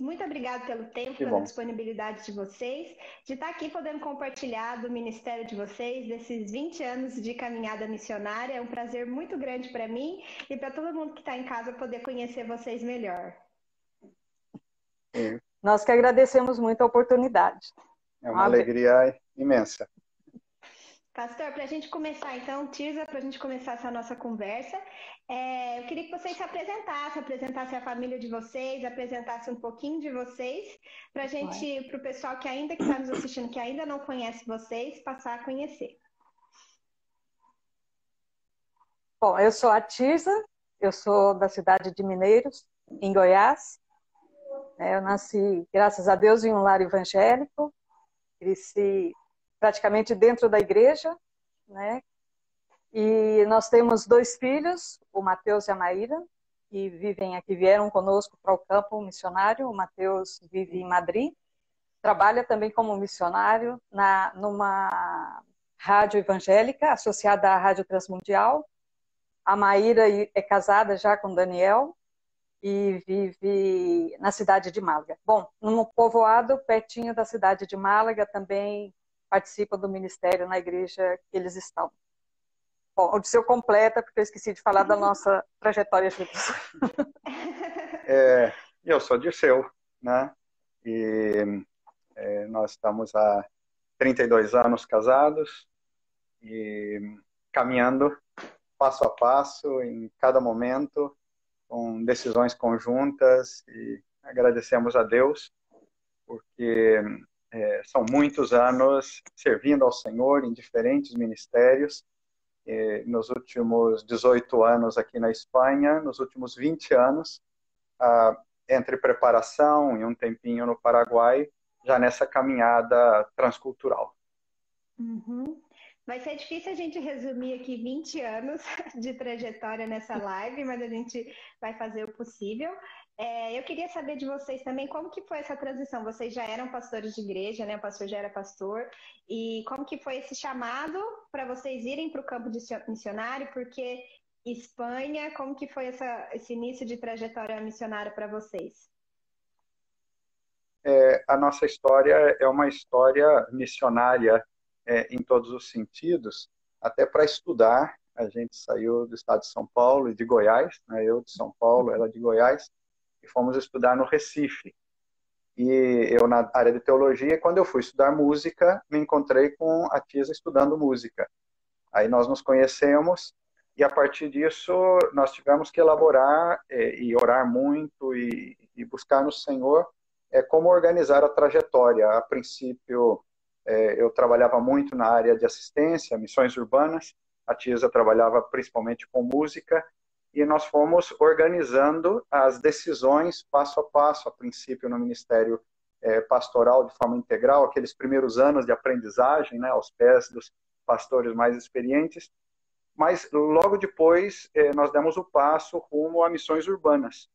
Muito obrigada pelo tempo, que pela bom. disponibilidade de vocês, de estar aqui podendo compartilhar do ministério de vocês, desses 20 anos de caminhada missionária. É um prazer muito grande para mim e para todo mundo que está em casa poder conhecer vocês melhor. É. Nós que agradecemos muito a oportunidade. É uma alegria imensa. Pastor, para a gente começar então, Tirza, para a gente começar essa nossa conversa, é, eu queria que vocês se apresentassem, apresentassem a família de vocês, apresentassem um pouquinho de vocês, para a gente, para o pessoal que ainda que está nos assistindo, que ainda não conhece vocês, passar a conhecer. Bom, eu sou a Tirza, eu sou da cidade de Mineiros, em Goiás. É, eu nasci, graças a Deus, em um lar evangélico, cresci praticamente dentro da igreja, né? E nós temos dois filhos, o Mateus e a Maíra, que vivem aqui, vieram conosco para o campo missionário. O Mateus vive em Madrid, trabalha também como missionário na numa rádio evangélica associada à Rádio Transmundial. A Maíra é casada já com Daniel e vive na cidade de Málaga. Bom, num povoado pertinho da cidade de Málaga também participam do ministério na igreja que eles estão. Bom, o de seu completa, porque eu esqueci de falar da nossa trajetória juntos. É, eu sou Dirceu, né? E é, nós estamos há 32 anos casados e caminhando passo a passo, em cada momento, com decisões conjuntas e agradecemos a Deus porque é, são muitos anos servindo ao Senhor em diferentes ministérios. É, nos últimos 18 anos aqui na Espanha, nos últimos 20 anos, ah, entre preparação e um tempinho no Paraguai, já nessa caminhada transcultural. Uhum. Vai ser difícil a gente resumir aqui 20 anos de trajetória nessa live, mas a gente vai fazer o possível. É, eu queria saber de vocês também como que foi essa transição. Vocês já eram pastores de igreja, né? O pastor já era pastor. E como que foi esse chamado para vocês irem para o campo de missionário? Porque Espanha, como que foi essa, esse início de trajetória missionária para vocês? É, a nossa história é uma história missionária é, em todos os sentidos, até para estudar. A gente saiu do estado de São Paulo e de Goiás, né? eu de São Paulo, ela de Goiás, e fomos estudar no Recife. E eu, na área de teologia, quando eu fui estudar música, me encontrei com a Tisa estudando música. Aí nós nos conhecemos e a partir disso nós tivemos que elaborar é, e orar muito e, e, buscar no Senhor é, como organizar a trajetória. A princípio, é, eu trabalhava muito na área de assistência, missões urbanas. A Tisa trabalhava principalmente com música e nós fomos organizando as decisões passo a passo, a princípio no Ministério é, Pastoral de forma integral, aqueles primeiros anos de aprendizagem, né, aos pés dos pastores mais experientes, mas logo depois é, nós demos o passo rumo a missões urbanas,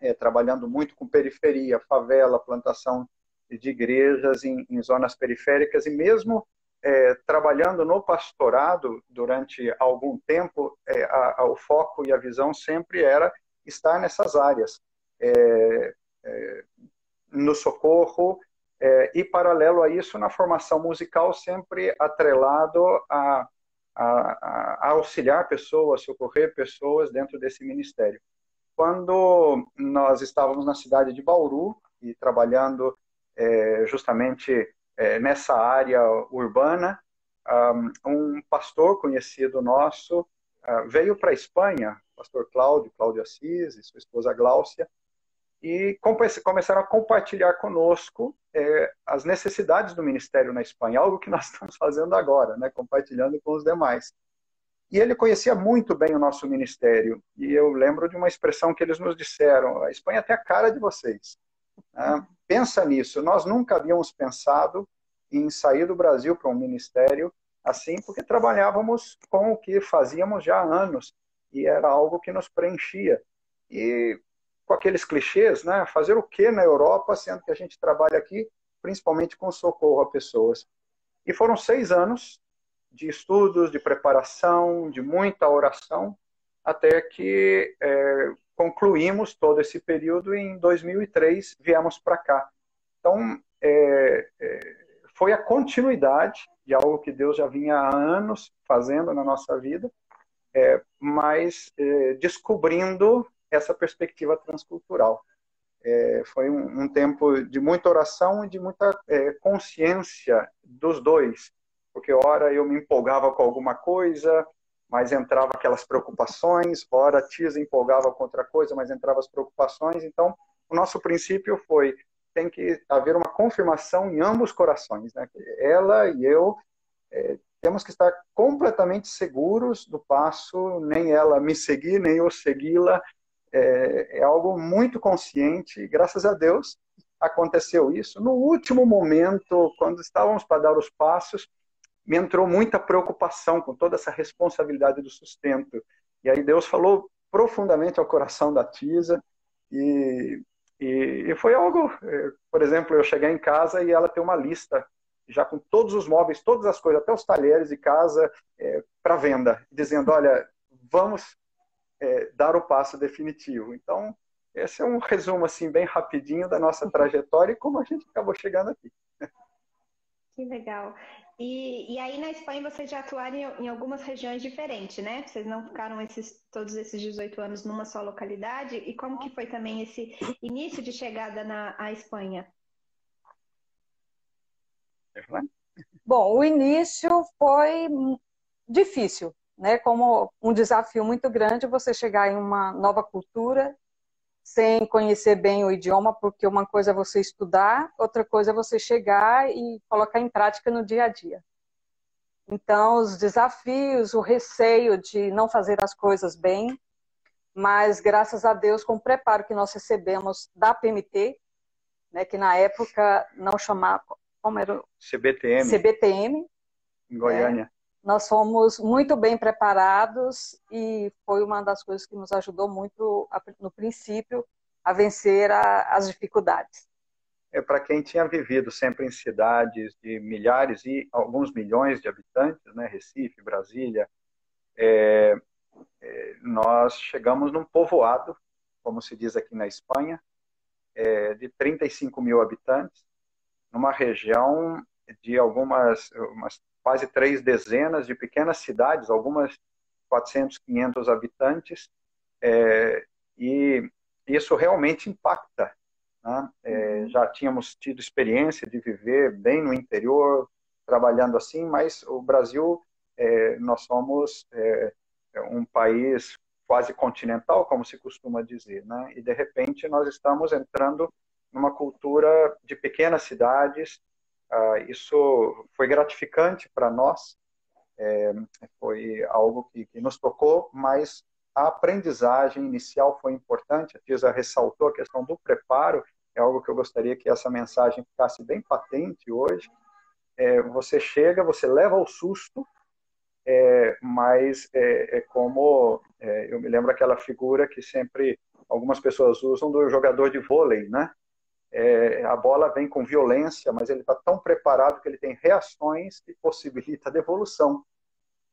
é, trabalhando muito com periferia, favela, plantação de igrejas em, em zonas periféricas e mesmo é, trabalhando no pastorado durante algum tempo, é, a, a, o foco e a visão sempre era estar nessas áreas, é, é no socorro é, e paralelo a isso na formação musical sempre atrelado a, a, auxiliar pessoas, socorrer pessoas dentro desse ministério. Quando nós estávamos na cidade de Bauru e trabalhando é, justamente é, nessa área urbana. Um pastor conhecido nosso uh, veio para a Espanha, pastor Cláudio, Cláudio Assis e sua esposa Gláucia, e começaram a compartilhar conosco é, as necessidades do ministério na Espanha, algo que nós estamos fazendo agora, né, compartilhando com os demais. E ele conhecia muito bem o nosso ministério, e eu lembro de uma expressão que eles nos disseram: a Espanha tem a cara de vocês. Né? pensa nisso. Nós nunca havíamos pensado em sair do Brasil para um ministério assim, porque trabalhávamos com o que fazíamos já há anos e era algo que nos preenchia. E com aqueles clichês, né? Fazer o que na Europa, sendo que a gente trabalha aqui principalmente com socorro a pessoas. E foram seis anos de estudos, de preparação, de muita oração, até que é, concluímos todo esse período e em 2003 viemos para cá. Então, é, é, foi a continuidade de algo que Deus já vinha há anos fazendo na nossa vida, é, mas é, descobrindo essa perspectiva transcultural. É, foi um, um, tempo de muita oração e de muita é, consciência dos dois, porque ora eu me empolgava com alguma coisa, mas entrava aquelas preocupações, ora a Tisa empolgava com outra coisa, mas entrava as preocupações. Então, o nosso princípio foi tem que haver uma confirmação em ambos os corações, né? Ela e eu é, temos que estar completamente seguros do passo, nem ela me seguir, nem eu segui-la, é, é algo muito consciente, e graças a Deus aconteceu isso. No último momento, quando estávamos para dar os passos, me entrou muita preocupação com toda essa responsabilidade do sustento. E aí Deus falou profundamente ao coração da Tisa e, e, e, foi algo, é, por exemplo, eu cheguei em casa e ela tem uma lista já com todos os móveis, todas as coisas, até os talheres de casa é, para venda, dizendo, olha, vamos é, dar o passo definitivo. Então, esse é um resumo assim bem rapidinho da nossa trajetória e como a gente acabou chegando aqui. Que legal. E, e aí na Espanha vocês já atuaram em, em, algumas regiões diferentes, né? Vocês não ficaram esses, todos esses 18 anos numa só localidade? E como que foi também esse início de chegada na à Espanha? Bom, o início foi difícil, né? Como um desafio muito grande você chegar em uma nova cultura sem conhecer bem o idioma, porque uma coisa é você estudar, outra coisa é você chegar e colocar em prática no dia a dia. Então, os desafios, o receio de não fazer as coisas bem, mas graças a Deus, com o preparo que nós recebemos da PMT, né, que na época não chamava, como era? CBTM. CBTM. Em Goiânia. Nós fomos muito bem preparados e foi uma das coisas que nos ajudou muito no princípio a vencer a, as dificuldades. É para quem tinha vivido sempre em cidades de milhares e alguns milhões de habitantes, né, Recife, Brasília, é, é, nós chegamos num povoado, como se diz aqui na Espanha, é, de 35 mil habitantes, numa região de algumas umas quase três dezenas de pequenas cidades, algumas 400, 500 habitantes, é, e isso realmente impacta. Né? É, uhum. já tínhamos tido experiência de viver bem no interior, trabalhando assim, mas o Brasil, é, nós somos é, um país quase continental, como se costuma dizer, né? e de repente nós estamos entrando numa cultura de pequenas cidades, isso foi gratificante para nós, é, foi algo que, que, nos tocou, mas a aprendizagem inicial foi importante. A Tisa ressaltou a questão do preparo, é algo que eu gostaria que essa mensagem ficasse bem patente hoje. É, você chega, você leva o susto, é, mas é, é como é, eu me lembro aquela figura que sempre algumas pessoas usam do jogador de vôlei, né? É, a bola vem com violência, mas ele está tão preparado que ele tem reações que possibilita a devolução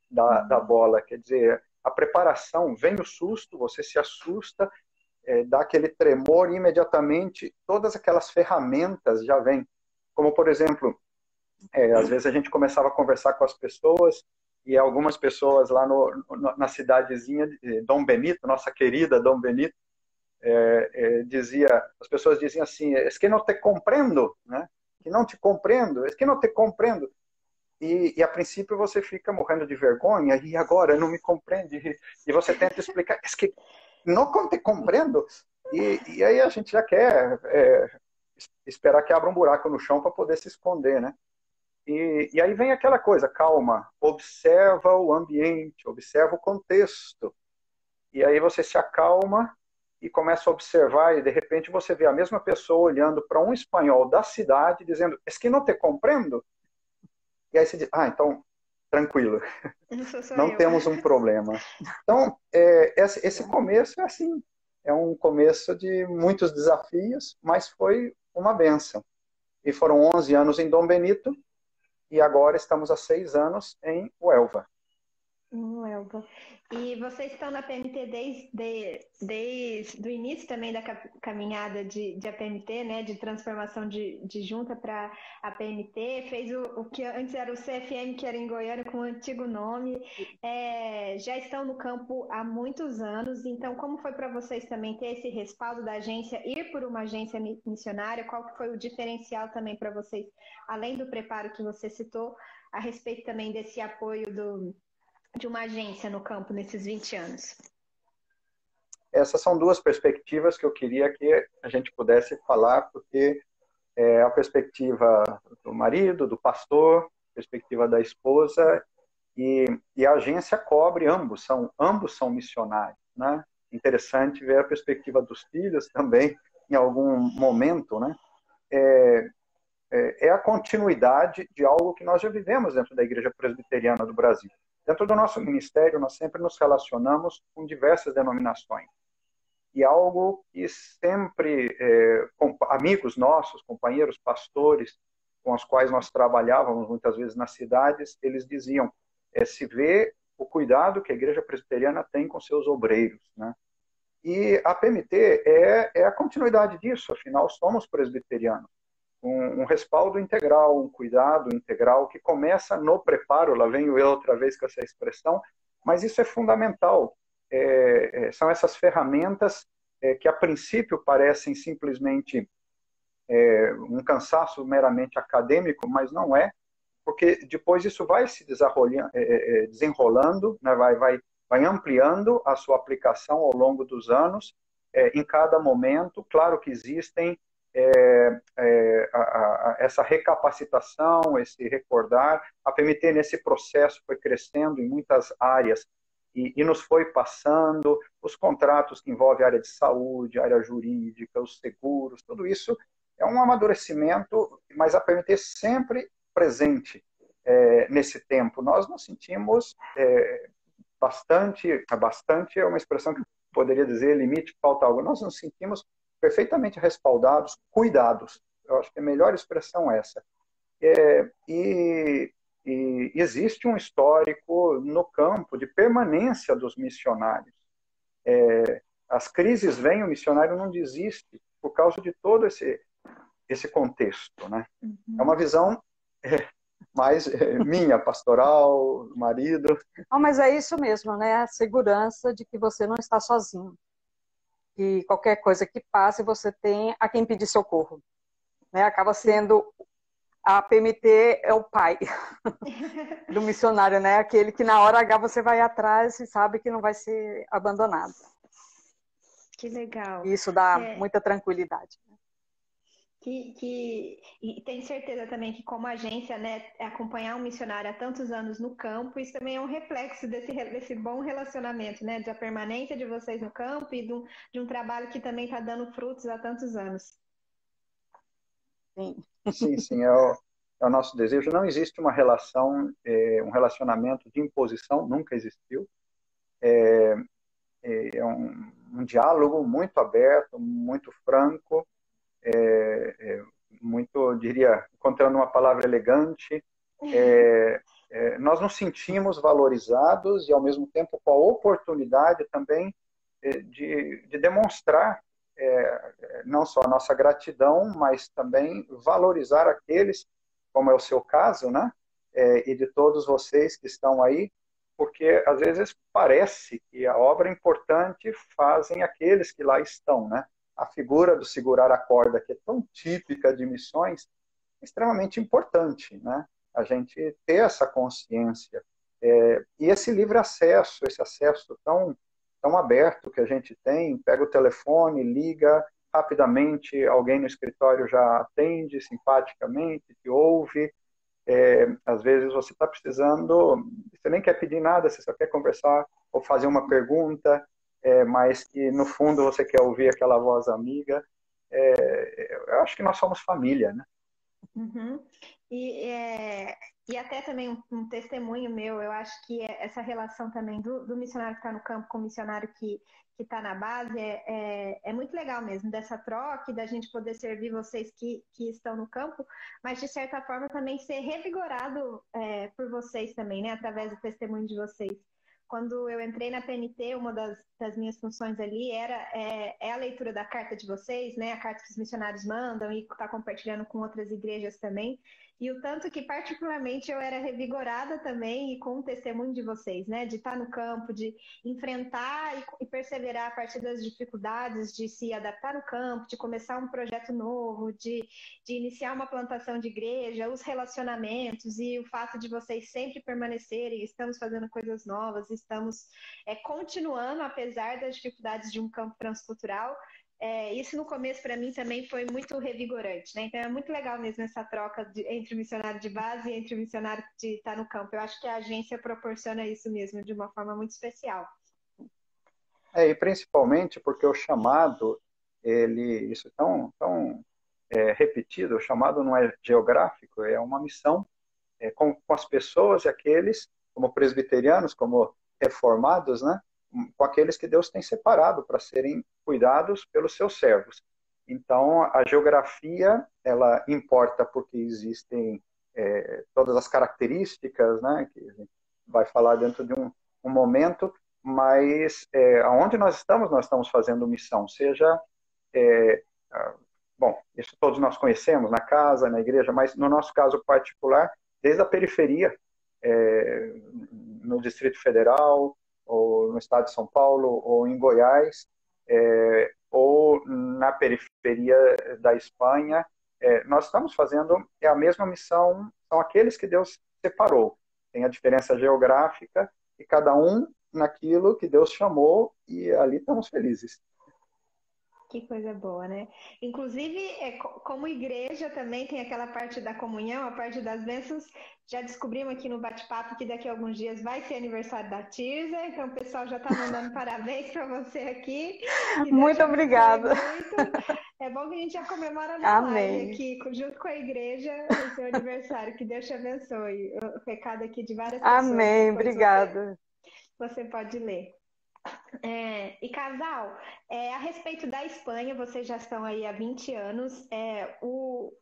da, da bola. Quer dizer, a preparação, vem o susto, você se assusta, é, dá aquele tremor e imediatamente todas aquelas ferramentas já vêm. Como, por exemplo, é, às vezes a gente começava a conversar com as pessoas e algumas pessoas lá no, na cidadezinha de Dom Benito, nossa querida Dom Benito, é, é, dizia, as pessoas diziam assim, é que não te compreendo, né? Que não te compreendo, é que não te compreendo. E, e, a princípio você fica morrendo de vergonha e agora não me compreende e você tenta explicar, é que não te compreendo. E, e aí a gente já quer é, esperar que abra um buraco no chão para poder se esconder, né? E, e aí vem aquela coisa, calma, observa o ambiente, observa o contexto. E aí você se acalma e começa a observar e de repente você vê a mesma pessoa olhando para um espanhol da cidade dizendo, es que não te compreendo? E aí você diz, ah, então, tranquilo, não eu. temos um problema. Então, é, esse, esse começo é assim, é um começo de muitos desafios, mas foi uma benção. E foram 11 anos em Dom Benito, e agora estamos há seis anos em Huelva. Hum, Elba. E vocês estão na PMT desde, desde o início também da caminhada de, de APMT, né? De transformação de, de junta para a PMT. Fez o, o, que antes era o CFM, que era em Goiânia, com o antigo nome. É, já estão no campo há muitos anos. Então, como foi para vocês também ter esse respaldo da agência, ir por uma agência missionária? Qual foi o diferencial também para vocês, além do preparo que você citou, a respeito também desse apoio do de uma agência no campo nesses 20 anos? Essas são duas perspectivas que eu queria que a gente pudesse falar, porque é a perspectiva do marido, do pastor, perspectiva da esposa, e, e a agência cobre ambos, são, ambos são missionários. Né? Interessante ver a perspectiva dos filhos também, em algum momento, né? É, é, é a continuidade de algo que nós já vivemos dentro da Igreja Presbiteriana do Brasil. Dentro do nosso ministério, nós sempre nos relacionamos com diversas denominações. E algo que sempre, é, amigos nossos, companheiros pastores, com os quais nós trabalhávamos muitas vezes nas cidades, eles diziam: é, se vê o cuidado que a igreja presbiteriana tem com seus obreiros. Né? E a PMT é, é a continuidade disso, afinal, somos presbiterianos um, um, respaldo integral, um cuidado integral que começa no preparo. Lá venho eu outra vez com essa expressão, mas isso é fundamental. É, é, são essas ferramentas é, que a princípio parecem simplesmente é, um cansaço meramente acadêmico, mas não é, porque depois isso vai se é, é, desenrolando, né, vai, vai, vai ampliando a sua aplicação ao longo dos anos, em cada momento. Claro que existem é, é, a, a, essa recapacitação, esse recordar. A PMT, nesse processo, foi crescendo em muitas áreas e, e, nos foi passando os contratos que envolvem área de saúde, área jurídica, os seguros, tudo isso é um amadurecimento, mas a PMT sempre presente é, nesse tempo. Nós nos sentimos é, bastante, bastante é uma expressão que poderia dizer limite, falta algo. Nós nos sentimos perfeitamente respaldados, cuidados. Eu acho que a melhor expressão é essa. É, e, e, existe um histórico no campo de permanência dos missionários. É, as crises vêm, o missionário não desiste por causa de todo esse, esse contexto. Né? Uhum. É uma visão é, mais é, minha, pastoral, marido. Oh, mas é isso mesmo, né? A segurança de que você não está sozinho que qualquer coisa que passe você tem a quem pedir socorro. Né? Acaba sendo a PMT é o pai do missionário, né? Aquele que na hora H você vai atrás e sabe que não vai ser abandonado. Que legal. Isso dá é... muita tranquilidade. Que, que, e tenho certeza também que, como agência, né, acompanhar um missionário há tantos anos no campo, isso também é um reflexo desse, desse bom relacionamento, né, da permanência de vocês no campo e um, de um trabalho que também está dando frutos há tantos anos. Sim, sim, sim é, o, é o nosso desejo. Não existe uma relação, é, um relacionamento de imposição, nunca existiu. É, é, é um, um diálogo muito aberto, muito franco é, é, muito, diria, encontrando uma palavra elegante, é, é, nós nos sentimos valorizados e, ao mesmo tempo, com a oportunidade também é, de, de demonstrar é, não só a nossa gratidão, mas também valorizar aqueles, como é o seu caso, né? e de todos vocês que estão aí, porque às vezes parece que a obra importante fazem aqueles que lá estão, né? A figura do segurar a corda, que é tão típica de missões, é extremamente importante, né? A gente ter essa consciência. É, e esse livre acesso, esse acesso tão, tão aberto que a gente tem, pega o telefone, liga rapidamente, alguém no escritório já atende simpaticamente, te ouve. É, às vezes você está precisando, você nem quer pedir nada, você só quer conversar ou fazer uma pergunta, é, mas que no fundo você quer ouvir aquela voz amiga. É, eu acho que nós somos família, né? Uhum. E, é, e até também um, um, testemunho meu, eu acho que é essa relação também do, do missionário que está no campo com o missionário que está na base é, é, é, muito legal mesmo, dessa troca, da gente poder servir vocês que, que estão no campo, mas de certa forma também ser revigorado é, por vocês também, né, através do testemunho de vocês. Quando eu entrei na PNT, uma das, das minhas funções ali era é, é, a leitura da carta de vocês, né? A carta que os missionários mandam e está compartilhando com outras igrejas também. E o tanto que, particularmente, eu era revigorada também e com o testemunho de vocês, né? De estar no campo, de enfrentar e, perseverar a partir das dificuldades, de se adaptar no campo, de começar um projeto novo, de, de iniciar uma plantação de igreja, os relacionamentos e o fato de vocês sempre permanecerem, estamos fazendo coisas novas, estamos é, continuando, apesar das dificuldades de um campo transcultural, é, isso no começo para mim também foi muito revigorante, né? Então é muito legal mesmo essa troca de, entre o missionário de base e entre o missionário de estar tá no campo. Eu acho que a agência proporciona isso mesmo de uma forma muito especial. É, e principalmente porque o chamado, ele, isso é tão, tão é, repetido, o chamado não é geográfico, é uma missão é, com, com as pessoas e aqueles, como presbiterianos, como reformados, né? com aqueles que Deus tem separado para serem cuidados pelos seus servos. Então, a geografia, ela importa porque existem é, todas as características, né, que a gente vai falar dentro de um, um momento, mas é, aonde nós estamos, nós estamos fazendo missão, seja, é, bom, isso todos nós conhecemos, na casa, na igreja, mas no nosso caso particular, desde a periferia, é, no Distrito Federal, ou no estado de São Paulo, ou em Goiás, é, ou na periferia da Espanha, é, nós estamos fazendo é a mesma missão, são aqueles que Deus separou. Tem a diferença geográfica e cada um naquilo que Deus chamou e ali estamos felizes. Que coisa boa, né? Inclusive, é, como igreja também tem aquela parte da comunhão, a parte das bênçãos. Já descobrimos aqui no bate-papo que daqui a alguns dias vai ser aniversário da Tirza, então o pessoal já está mandando parabéns para você aqui. Muito obrigada. Muito. É bom que a gente já comemora na Amém. live aqui, junto com a igreja, o seu aniversário. Que Deus te abençoe. O recado aqui de várias pessoas. Amém, obrigada. Você, você pode ler. É, e casal, é, a respeito da Espanha, vocês já estão aí há 20 anos. É, o,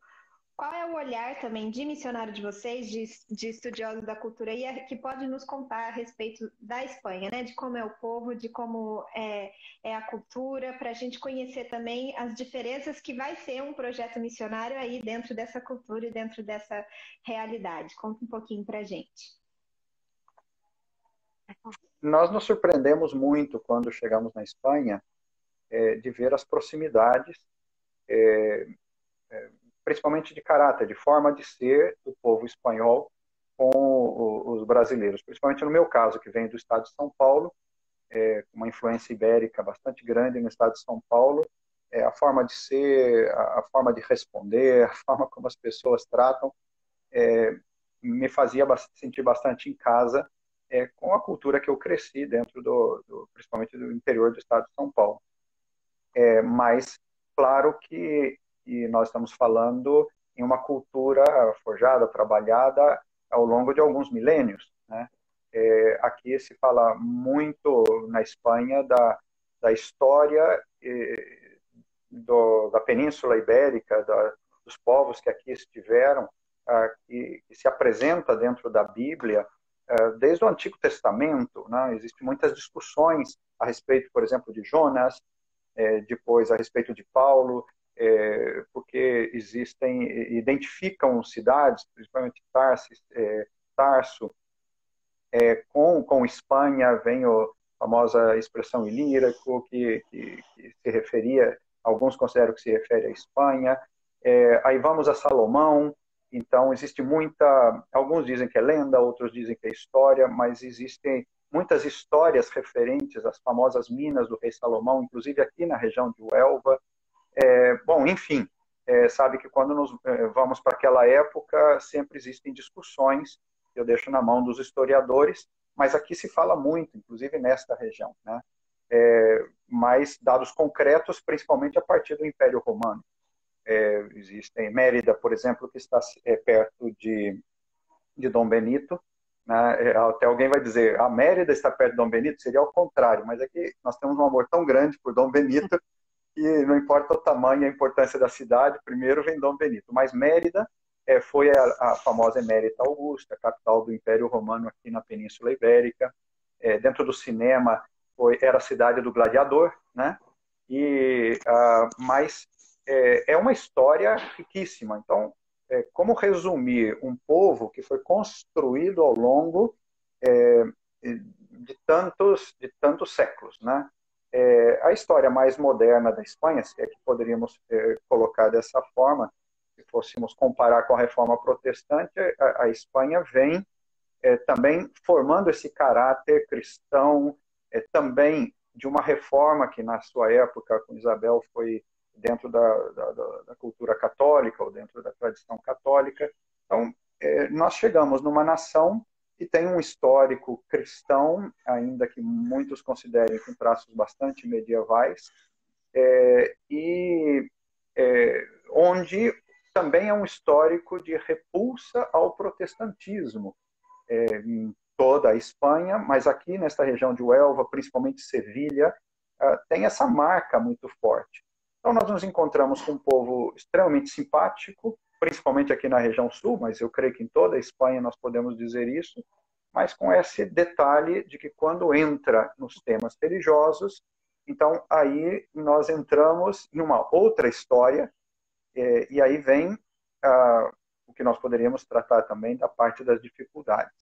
qual é o olhar também de missionário de vocês, de, de da cultura, e que pode nos contar a respeito da Espanha, né? De como é o povo, de como é, é a cultura, para a gente conhecer também as diferenças que vai ser um projeto missionário aí dentro dessa cultura e dentro dessa realidade. Conta um pouquinho para a gente nós nos surpreendemos muito quando chegamos na Espanha é, de ver as proximidades, é, é, principalmente de caráter, de forma de ser do povo espanhol com o, os brasileiros. Principalmente no meu caso, que venho do estado de São Paulo, é, uma influência ibérica bastante grande no estado de São Paulo, é, a forma de ser, a, a, forma de responder, a forma como as pessoas tratam, é, me fazia sentir bastante em casa é, com a cultura que eu cresci dentro do, do, principalmente do interior do estado de São Paulo. É, mas claro que, nós estamos falando em uma cultura forjada, trabalhada ao longo de alguns milênios. Né? É, aqui se fala muito na Espanha da, da história do, da Península Ibérica, da, dos povos que aqui estiveram, ah, que, se apresenta dentro da Bíblia desde o Antigo Testamento, né, existem muitas discussões a respeito, por exemplo, de Jonas, é, depois a respeito de Paulo, é, porque existem, identificam cidades, principalmente Tarsis, é, Tarso, é, com, com Espanha, vem a famosa expressão ilírico, que, que, que, se referia, alguns consideram que se refere à Espanha, é, aí vamos a Salomão, então, existe muita. Alguns dizem que é lenda, outros dizem que é história, mas existem muitas histórias referentes às famosas minas do rei Salomão, inclusive aqui na região de Huelva. É, bom, enfim, é, sabe que quando nos é, vamos para aquela época, sempre existem discussões, eu deixo na mão dos historiadores, mas aqui se fala muito, inclusive nesta região, né? É, mas dados concretos, principalmente a partir do Império Romano. É, existem Mérida, por exemplo, que está é, perto de, de Dom Benito. Né? É, até alguém vai dizer, a Mérida está perto de Dom Benito? Seria ao contrário, mas é que nós temos um amor tão grande por Dom Benito que não importa o tamanho e a importância da cidade, primeiro vem Dom Benito. Mas Mérida é, foi a, a, famosa Emérita Augusta, capital do Império Romano aqui na Península Ibérica. é, dentro do cinema, foi, era a cidade do gladiador, né? E, uh, mas é, é, uma história riquíssima. Então, é, como resumir um povo que foi construído ao longo é, de tantos de tantos séculos, né? É, a história mais moderna da Espanha, se é que poderíamos é, colocar dessa forma, se fôssemos comparar com a Reforma Protestante, a, a Espanha vem é, também formando esse caráter cristão, é, também de uma reforma que na sua época com Isabel foi dentro da, da, da cultura católica ou dentro da tradição católica. Então, é, nós chegamos numa nação que tem um histórico cristão, ainda que muitos considerem com traços bastante medievais, é, e é, onde também é um histórico de repulsa ao protestantismo é, em toda a Espanha, mas aqui nesta região de Huelva, principalmente Sevilha, é, tem essa marca muito forte. Então nós nos encontramos com um povo extremamente simpático, principalmente aqui na região sul, mas eu creio que em toda a Espanha nós podemos dizer isso, mas com esse detalhe de que quando entra nos temas religiosos, então aí nós entramos em uma outra história, é, e aí vem ah, o que nós poderíamos tratar também da parte das dificuldades.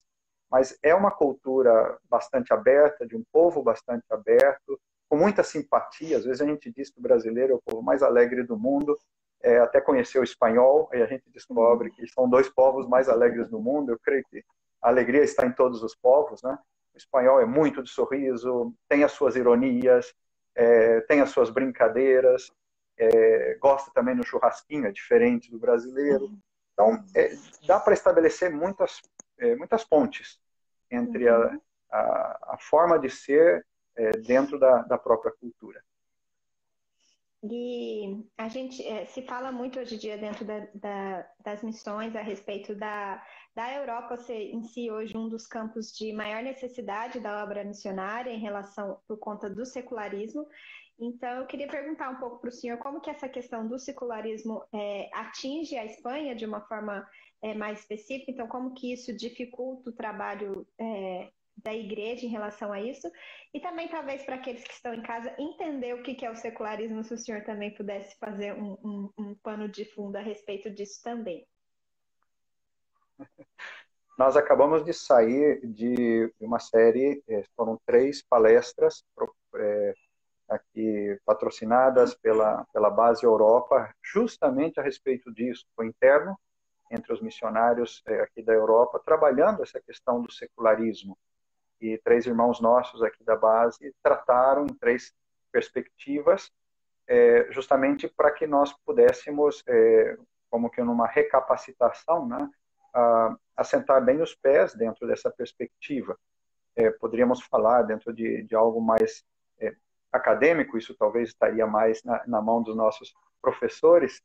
Mas é uma cultura bastante aberta, de um povo bastante aberto, com muita simpatia. Às vezes a gente diz que o brasileiro é o povo mais alegre do mundo, é, até conhecer o espanhol, e a gente descobre que são dois povos mais alegres do mundo. Eu creio que a alegria está em todos os povos, né? O espanhol é muito de sorriso, tem as suas ironias, é, tem as suas brincadeiras, é, gosta também do churrasquinho, é diferente do brasileiro. Então, é, dá para estabelecer muitas, é, muitas pontes entre a, uhum. a, a forma de ser é, dentro da, da própria cultura. E a gente é, se fala muito hoje em dia dentro da, da, das missões a respeito da, da Europa ser em si hoje um dos campos de maior necessidade da obra missionária em relação por conta do secularismo. Então, eu queria perguntar um pouco para o senhor como que essa questão do secularismo é, atinge a Espanha de uma forma é, mais específica. Então, como que isso dificulta o trabalho é, da igreja em relação a isso, e também talvez para aqueles que estão em casa entender o que é o secularismo, se o senhor também pudesse fazer um, um, um pano de fundo a respeito disso também. Nós acabamos de sair de uma série, eh, foram três palestras é, aqui patrocinadas pela, pela Base Europa, justamente a respeito disso, foi interno entre os missionários é, aqui da Europa, trabalhando essa questão do secularismo e três irmãos nossos aqui da base trataram em três perspectivas, é, justamente para que nós pudéssemos, é, como que numa recapacitação, né, a, assentar bem os pés dentro dessa perspectiva. É, poderíamos falar dentro de, de algo mais é, acadêmico, isso talvez estaria mais na, na mão dos nossos professores,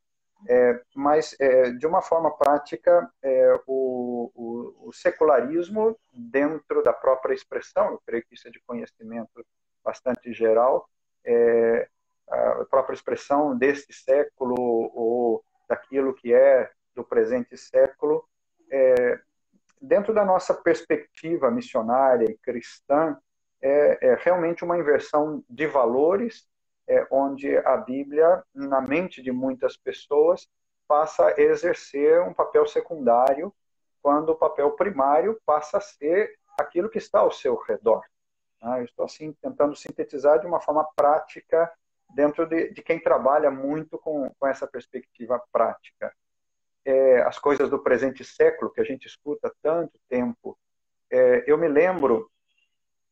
é, mas, é, de uma forma prática, é, o, o, o, secularismo, dentro da própria expressão, eu creio que isso é de conhecimento bastante geral, é, a própria expressão deste século ou daquilo que é do presente século, é, dentro da nossa perspectiva missionária e cristã, é, é realmente uma inversão de valores é, onde a Bíblia, na mente de muitas pessoas, passa a exercer um papel secundário, quando o papel primário passa a ser aquilo que está ao seu redor. Ah, eu estou assim tentando sintetizar de uma forma prática dentro de, de quem trabalha muito com, com essa perspectiva prática. É, as coisas do presente século que a gente escuta tanto tempo. É, eu me lembro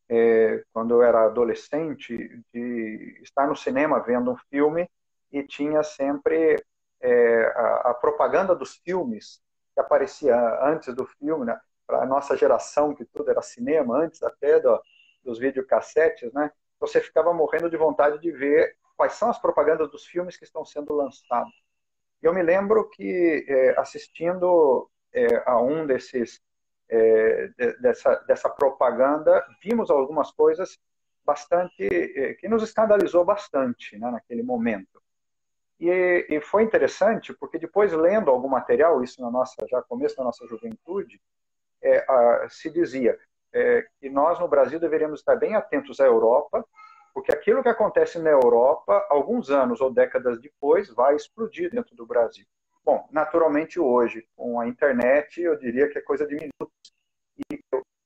é, quando eu era adolescente, de estar no cinema vendo um filme e tinha sempre é, a, a, propaganda dos filmes que aparecia antes do filme, né? para a nossa geração, que tudo era cinema, antes até do, dos videocassetes, né? você ficava morrendo de vontade de ver quais são as propagandas dos filmes que estão sendo lançados. Eu me lembro que, é, assistindo é, a um desses é, dessa, dessa propaganda, vimos algumas coisas bastante é, que nos escandalizou bastante né, naquele momento. E, e, foi interessante porque depois lendo algum material, isso na nossa já começo da nossa juventude, é, a, se dizia é, que nós no Brasil deveríamos estar bem atentos à Europa, porque aquilo que acontece na Europa, alguns anos ou décadas depois, vai explodir dentro do Brasil. Bom, naturalmente hoje, com a internet, eu diria que é coisa de minutos e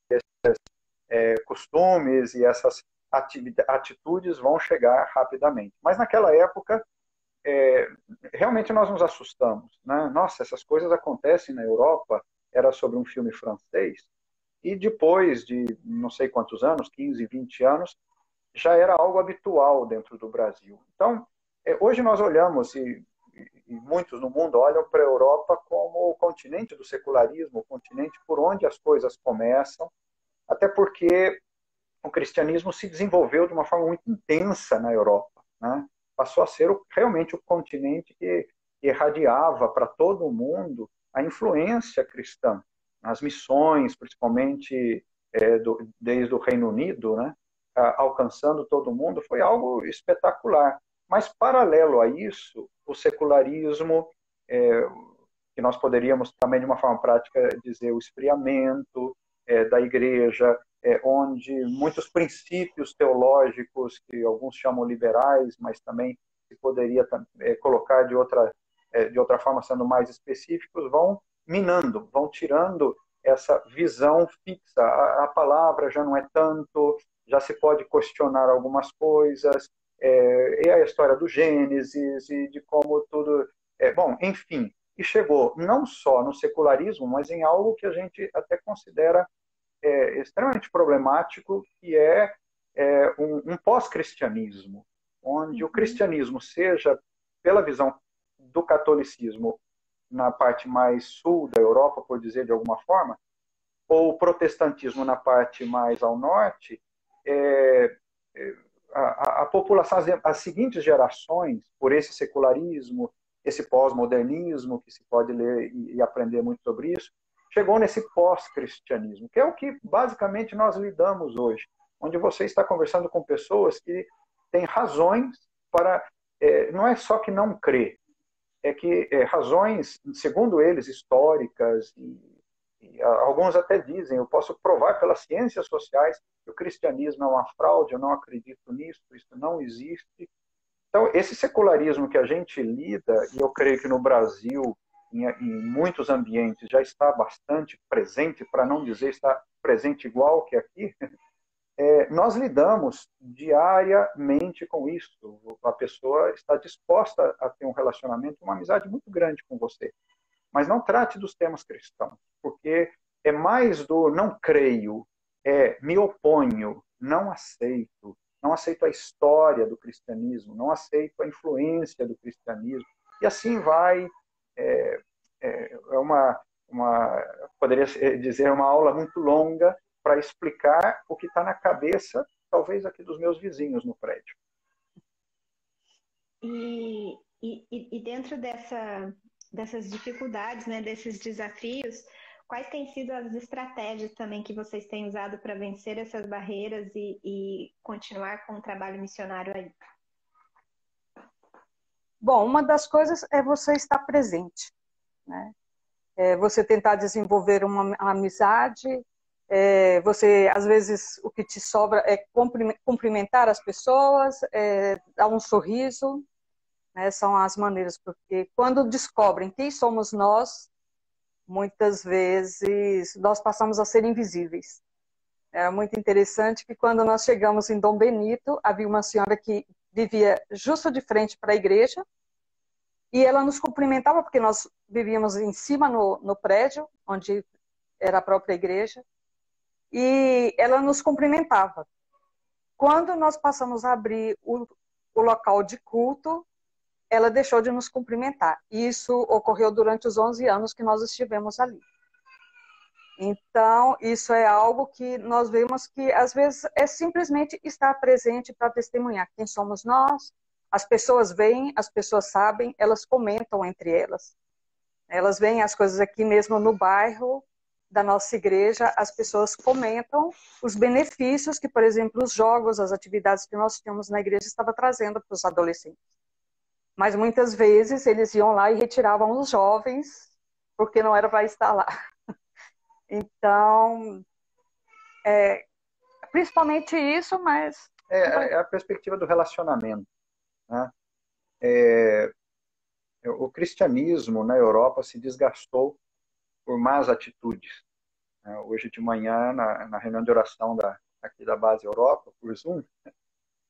esses é, costumes e essas atitudes vão chegar rapidamente. Mas naquela época, é, realmente nós nos assustamos. Né? Nossa, essas coisas acontecem na Europa, era sobre um filme francês, e depois de não sei quantos anos, 15, 20 anos, já era algo habitual dentro do Brasil. Então, é, hoje nós olhamos, e, e muitos no mundo olham para a Europa como o continente do secularismo, o continente por onde as coisas começam, até porque o cristianismo se desenvolveu de uma forma muito intensa na Europa. Né? Passou a ser realmente o continente que irradiava para todo o mundo a influência cristã. As missões, principalmente é, do, desde o Reino Unido, né? alcançando todo mundo, foi algo espetacular. Mas, paralelo a isso, o secularismo, é, que nós poderíamos também, de uma forma prática, dizer o esfriamento é, da igreja, é, onde muitos princípios teológicos, que alguns chamam liberais, mas também se poderia é, colocar de outra, é, de outra forma, sendo mais específicos, vão minando, vão tirando essa visão fixa. A, a palavra já não é tanto, já se pode questionar algumas coisas, é, é a história do Gênesis e de como tudo. É, bom, enfim, e chegou não só no secularismo, mas em algo que a gente até considera é, extremamente problemático, que é, é um, um pós-cristianismo, onde o uhum. cristianismo seja, pela visão do catolicismo na parte mais sul da Europa, por dizer de alguma forma, ou o protestantismo na parte mais ao norte, é, é a, a, população, as, as seguintes gerações, por esse secularismo, esse pós-modernismo, que se pode ler e, e aprender muito sobre isso, chegou nesse pós-cristianismo, que é o que basicamente nós lidamos hoje, onde você está conversando com pessoas que têm razões para. É, não é só que não crê, é que é, razões, segundo eles, históricas, e, alguns até dizem, eu posso provar pelas ciências sociais que o cristianismo é uma fraude, eu não acredito nisso, isso não existe. Então, esse secularismo que a gente lida, e eu creio que no Brasil em, em muitos ambientes já está bastante presente, para não dizer está presente igual que aqui, é, nós lidamos diariamente com isso. A pessoa está disposta a ter um relacionamento, uma amizade muito grande com você. Mas não trate dos temas cristãos, porque é mais do não creio, é me oponho, não aceito, não aceito a história do cristianismo, não aceito a influência do cristianismo. E assim vai é, é, é uma, uma, poderia dizer, uma aula muito longa para explicar o que está na cabeça, talvez aqui dos meus vizinhos no prédio. E, e, e dentro dessa, dessas dificuldades, né, desses desafios, quais têm sido as estratégias também que vocês têm usado para vencer essas barreiras e, e continuar com o trabalho missionário aí? Bom, uma das coisas é você estar presente, né? É você tentar desenvolver uma amizade, é você, às vezes, o que te sobra é cumprimentar as pessoas, é dar um sorriso, né? são as maneiras, porque quando descobrem quem somos nós, muitas vezes nós passamos a ser invisíveis. É muito interessante que quando nós chegamos em Dom Benito, havia uma senhora que vivia justo de frente para a igreja, e ela nos cumprimentava, porque nós vivíamos em cima no, no prédio, onde era a própria igreja, e ela nos cumprimentava. Quando nós passamos a abrir o, o local de culto, ela deixou de nos cumprimentar. Isso ocorreu durante os 11 anos que nós estivemos ali. Então, isso é algo que nós vemos que, às vezes, é simplesmente estar presente para testemunhar quem somos nós. As pessoas veem, as pessoas sabem, elas comentam entre elas. Elas veem as coisas aqui mesmo no bairro da nossa igreja, as pessoas comentam os benefícios que, por exemplo, os jogos, as atividades que nós tínhamos na igreja estava trazendo para os adolescentes. Mas muitas vezes eles iam lá e retiravam os jovens, porque não era para estar lá. Então, é, principalmente isso, mas. É, é a perspectiva do relacionamento. Né? É, o cristianismo na Europa se desgastou por más atitudes. Né? Hoje de manhã, na, na, reunião de oração da, aqui da Base Europa, por Zoom,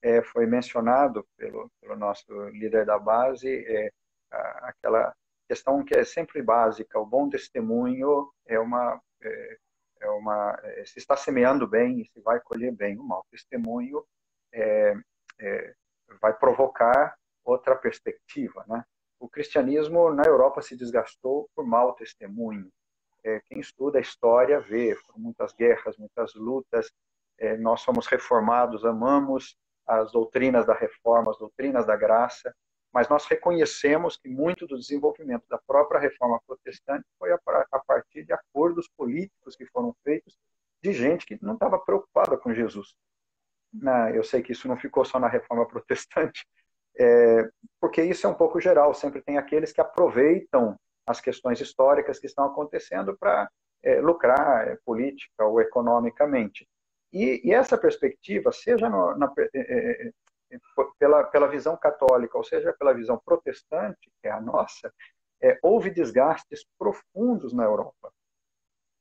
é, foi mencionado pelo, pelo, nosso líder da base é, aquela questão que é sempre básica: o bom testemunho é uma. É, é uma é, se está semeando bem e se vai colher bem. O mau testemunho é, é, vai provocar outra perspectiva. Né? O cristianismo na Europa se desgastou por mau testemunho. Quem estuda a história vê muitas guerras, muitas lutas. Nós somos reformados, amamos as doutrinas da reforma, as doutrinas da graça, mas nós reconhecemos que muito do desenvolvimento da própria reforma protestante foi a, partir de acordos políticos que foram feitos de gente que não estava preocupada com Jesus. eu sei que isso não ficou só na reforma protestante, é, porque isso é um pouco geral. Sempre tem aqueles que aproveitam as questões históricas que estão acontecendo para é, lucrar é, política ou economicamente. E, e, essa perspectiva, seja no, na, é, é, pela, pela visão católica, ou seja, pela visão protestante, que é a nossa, é, houve desgastes profundos na Europa.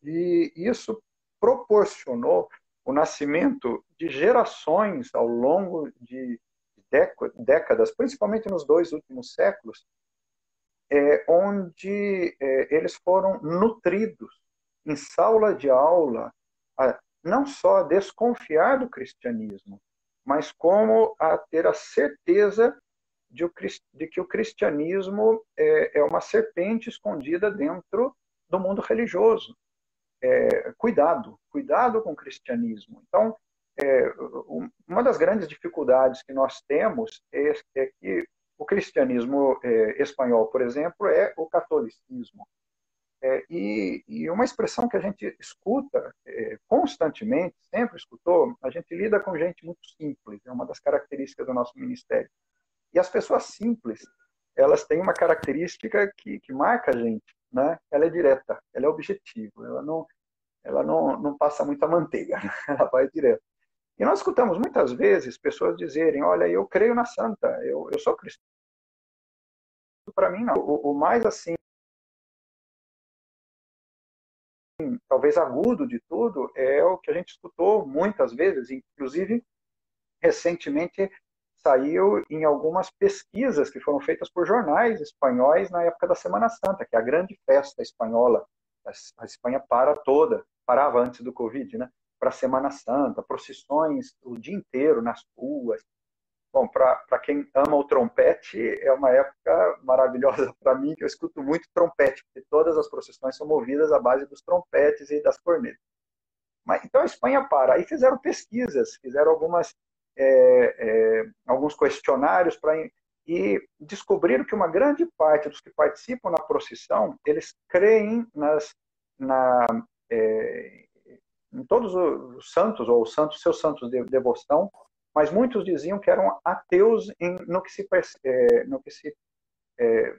E isso proporcionou o nascimento de gerações ao longo de décadas, principalmente nos dois últimos séculos, é, onde é, eles foram nutridos em sala de aula, a, não só a desconfiar do cristianismo, mas como a ter a certeza de, que o cristianismo é, é, uma serpente escondida dentro do mundo religioso. É, cuidado, cuidado com o cristianismo. Então, é, uma das grandes dificuldades que nós temos é, é que o cristianismo é, espanhol, por exemplo, é o catolicismo. É, e, e, uma expressão que a gente escuta é, constantemente, sempre escutou, a gente lida com gente muito simples, é uma das características do nosso ministério. E as pessoas simples, elas têm uma característica que, que marca a gente, né? Ela é direta, ela é objetiva, ela não, ela não, não passa muita manteiga, ela vai direto. E nós escutamos muitas vezes pessoas dizerem: Olha, eu creio na santa, eu, eu sou cristão. Para mim, não. O, o mais assim talvez agudo de tudo, é o que a gente escutou muitas vezes, inclusive recentemente saiu em algumas pesquisas que foram feitas por jornais espanhóis na época da Semana Santa, que é a grande festa espanhola. A Espanha para toda, parava antes do Covid, né? Para a Semana Santa, procissões o dia inteiro nas ruas, Bom, para quem ama o trompete, é uma época maravilhosa para mim, que eu escuto muito trompete, porque todas as procissões são movidas à base dos trompetes e das cornetas. Mas, então a Espanha para. Aí fizeram pesquisas, fizeram algumas, é, é, alguns questionários para e descobriram que uma grande parte dos que participam na procissão, eles creem nas, na, é, em todos os santos, ou os santos, seus santos de devoção, mas muitos diziam que eram ateus em, no que se, é, no que se é,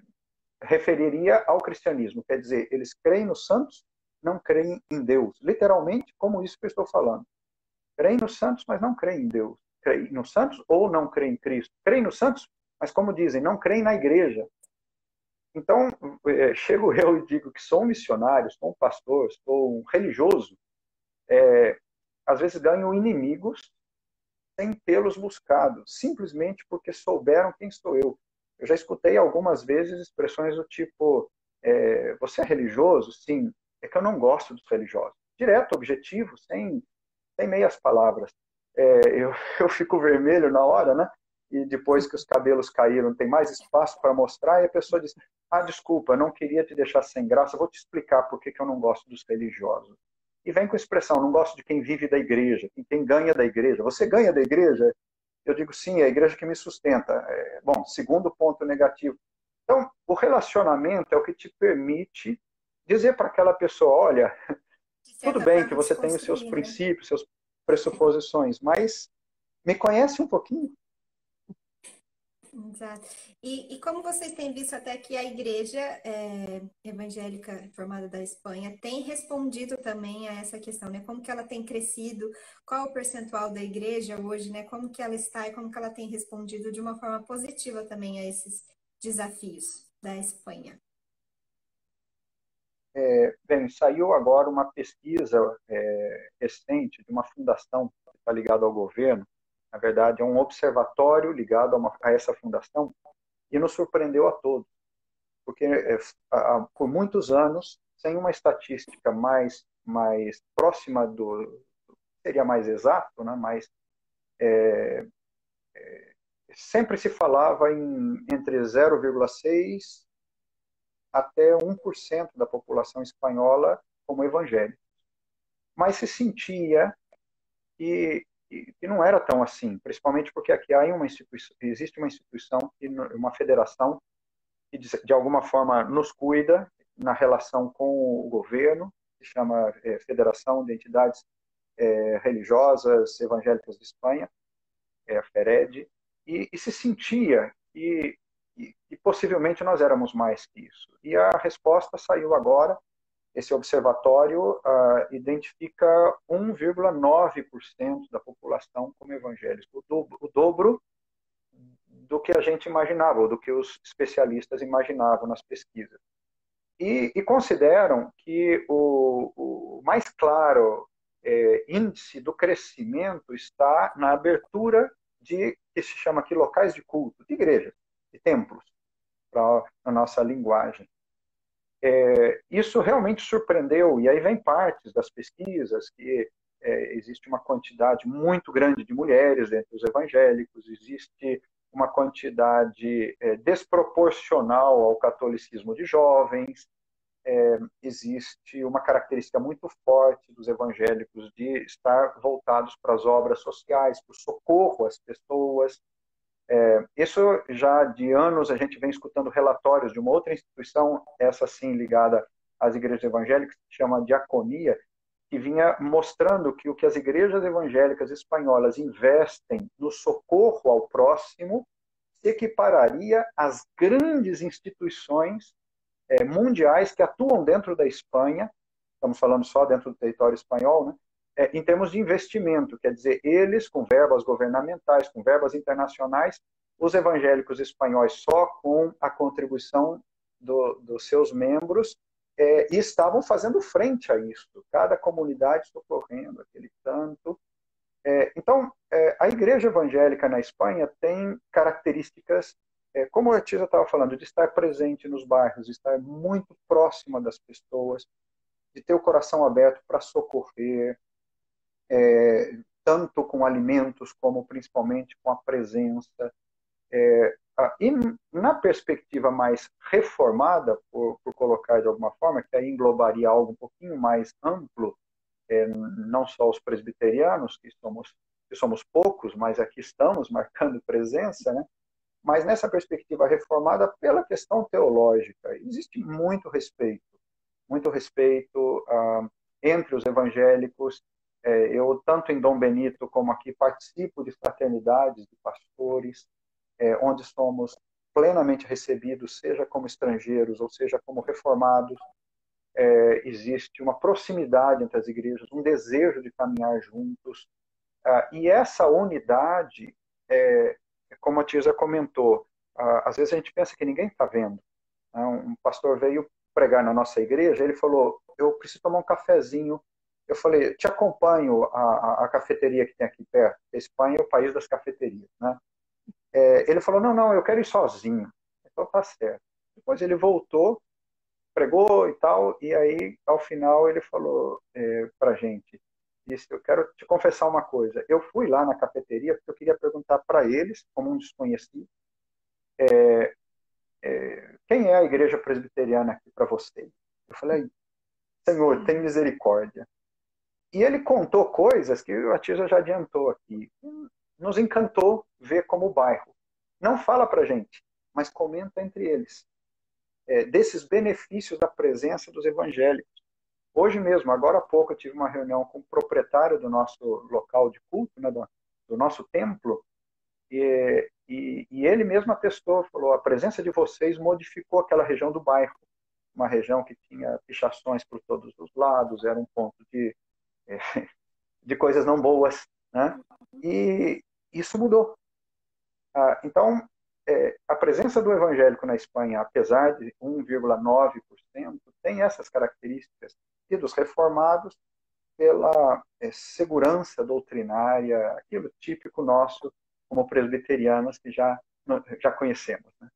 referiria ao cristianismo. Quer dizer, eles creem nos santos, não creem em Deus. Literalmente, como isso que eu estou falando. Creem nos santos, mas não creem em Deus. Creem nos santos ou não creem em Cristo. Creem nos santos, mas como dizem, não creem na igreja. Então, é, chego eu e digo que sou um missionário, sou um pastor, sou um religioso. É, às vezes ganho inimigos sem tê-los buscado, simplesmente porque souberam quem sou eu. Eu já escutei algumas vezes expressões do tipo: é, Você é religioso? Sim. É que eu não gosto dos religiosos. Direto, objetivo, sem, sem meias palavras. É, eu, eu fico vermelho na hora, né? E depois que os cabelos caíram, tem mais espaço para mostrar, e a pessoa diz: Ah, desculpa, não queria te deixar sem graça, vou te explicar por que, que eu não gosto dos religiosos e vem com a expressão: não gosto de quem vive da igreja, quem ganha da igreja. Você ganha da igreja? Eu digo sim, é a igreja que me sustenta. É, bom, segundo ponto negativo. Então, o relacionamento é o que te permite dizer para aquela pessoa: olha, tudo bem que você tem os seus né? princípios, suas pressuposições, mas me conhece um pouquinho. Exato. E, e, como vocês têm visto até que a Igreja é, Evangélica Reformada da Espanha tem respondido também a essa questão, né? Como que ela tem crescido, qual o percentual da Igreja hoje, né? Como que ela está e como que ela tem respondido de uma forma positiva também a esses desafios da Espanha. É, bem, saiu agora uma pesquisa é, recente de uma fundação que está ligada ao governo, na verdade, é um observatório ligado a, uma, a essa fundação, e nos surpreendeu a todos, porque a, por muitos anos, sem uma estatística mais, mais próxima do. seria mais exato, né, mas é, é, sempre se falava em entre 0,6% até 1% da população espanhola como evangélicos. Mas se sentia que que, não era tão assim, principalmente porque aqui há uma existe uma instituição, uma federação que de, de alguma forma nos cuida na relação com o governo, que chama é, Federação de Entidades é, Religiosas Evangélicas de Espanha, é a FERED, e, e se sentia que, que, que possivelmente nós éramos mais que isso. E a resposta saiu agora esse observatório uh, identifica 1,9% da população como evangélicos, o dobro, o dobro do que a gente imaginava, ou do que os especialistas imaginavam nas pesquisas. E, e consideram que o, o mais claro é, índice do crescimento está na abertura de que se chama aqui locais de culto, de igrejas, de templos, para a nossa linguagem. É, isso realmente surpreendeu, e aí vem partes das pesquisas que é, existe uma quantidade muito grande de mulheres entre os evangélicos, existe uma quantidade é, desproporcional ao catolicismo de jovens, é, existe uma característica muito forte dos evangélicos de estar voltados para as obras sociais, para o socorro às pessoas, é, isso já de anos a gente vem escutando relatórios de uma outra instituição, essa sim ligada às igrejas evangélicas, que se chama Diaconia, que vinha mostrando que o que as igrejas evangélicas espanholas investem no socorro ao próximo se equipararia às grandes instituições é, mundiais que atuam dentro da Espanha, estamos falando só dentro do território espanhol, né? É, em termos de investimento, quer dizer, eles, com verbas governamentais, com verbas internacionais, os evangélicos espanhóis só com a contribuição do, dos seus membros é, estavam fazendo frente a isso, cada comunidade socorrendo aquele tanto. É, então, é, a igreja evangélica na Espanha tem características, é, como a Tisa estava falando, de estar presente nos bairros, de estar muito próxima das pessoas, de ter o coração aberto para socorrer, é, tanto com alimentos como principalmente com a presença. É, e na perspectiva mais reformada, por, por, colocar de alguma forma, que aí englobaria algo um pouquinho mais amplo, é, não só os presbiterianos, que somos, que somos poucos, mas aqui estamos marcando presença, né? mas nessa perspectiva reformada pela questão teológica. Existe muito respeito, muito respeito ah, entre os evangélicos é, eu, tanto em Dom Benito como aqui, participo de fraternidades de pastores, é, onde somos plenamente recebidos, seja como estrangeiros ou seja como reformados. É, existe uma proximidade entre as igrejas, um desejo de caminhar juntos. Ah, e essa unidade, é, como a Tisa comentou, ah, às vezes a gente pensa que ninguém está vendo. Né? Um pastor veio pregar na nossa igreja, ele falou: Eu preciso tomar um cafezinho eu falei, te acompanho a, a, a, cafeteria que tem aqui perto. Espanha é o país das cafeterias, né? É, ele falou, não, não, eu quero ir sozinho. Então tá certo. Depois ele voltou, pregou e tal, e aí ao final ele falou é, pra gente, disse, eu quero te confessar uma coisa. Eu fui lá na cafeteria porque eu queria perguntar para eles, como um desconhecido, é, é, quem é a igreja presbiteriana aqui para vocês? Eu falei, Senhor, tem misericórdia. E ele contou coisas que a Tisa já adiantou aqui. Nos encantou ver como bairro. Não fala para gente, mas comenta entre eles. É, desses benefícios da presença dos evangélicos. Hoje mesmo, agora há pouco, eu tive uma reunião com o proprietário do nosso local de culto, né, do, do nosso templo, e E, e ele mesmo atestou, falou, a presença de vocês modificou aquela região do bairro, uma região que tinha pichações por todos os lados, era um ponto de, de coisas não boas, né? E isso mudou. Ah, então, é, a presença do evangélico na Espanha, apesar de 1,9%, tem essas características e dos reformados pela é, segurança doutrinária, aquilo típico nosso como presbiterianos que já já conhecemos. Né?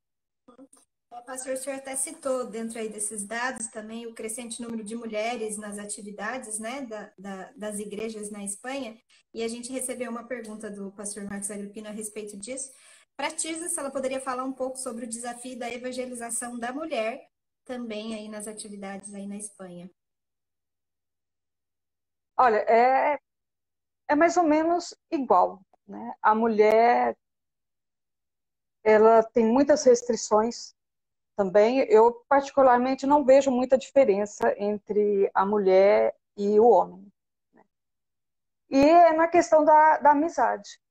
Pastor, o senhor até citou dentro aí desses dados também o crescente número de mulheres nas atividades né, da, da, das igrejas na Espanha, e a gente recebeu uma pergunta do pastor Marcos Agripino a respeito disso. Para Tirza, se ela poderia falar um pouco sobre o desafio da evangelização da mulher também aí nas atividades aí na Espanha. Olha, é, é mais ou menos igual. Né? A mulher ela tem muitas restrições também. Eu, particularmente, não vejo muita diferença entre a mulher e o homem. Né? E é na questão da, da amizade.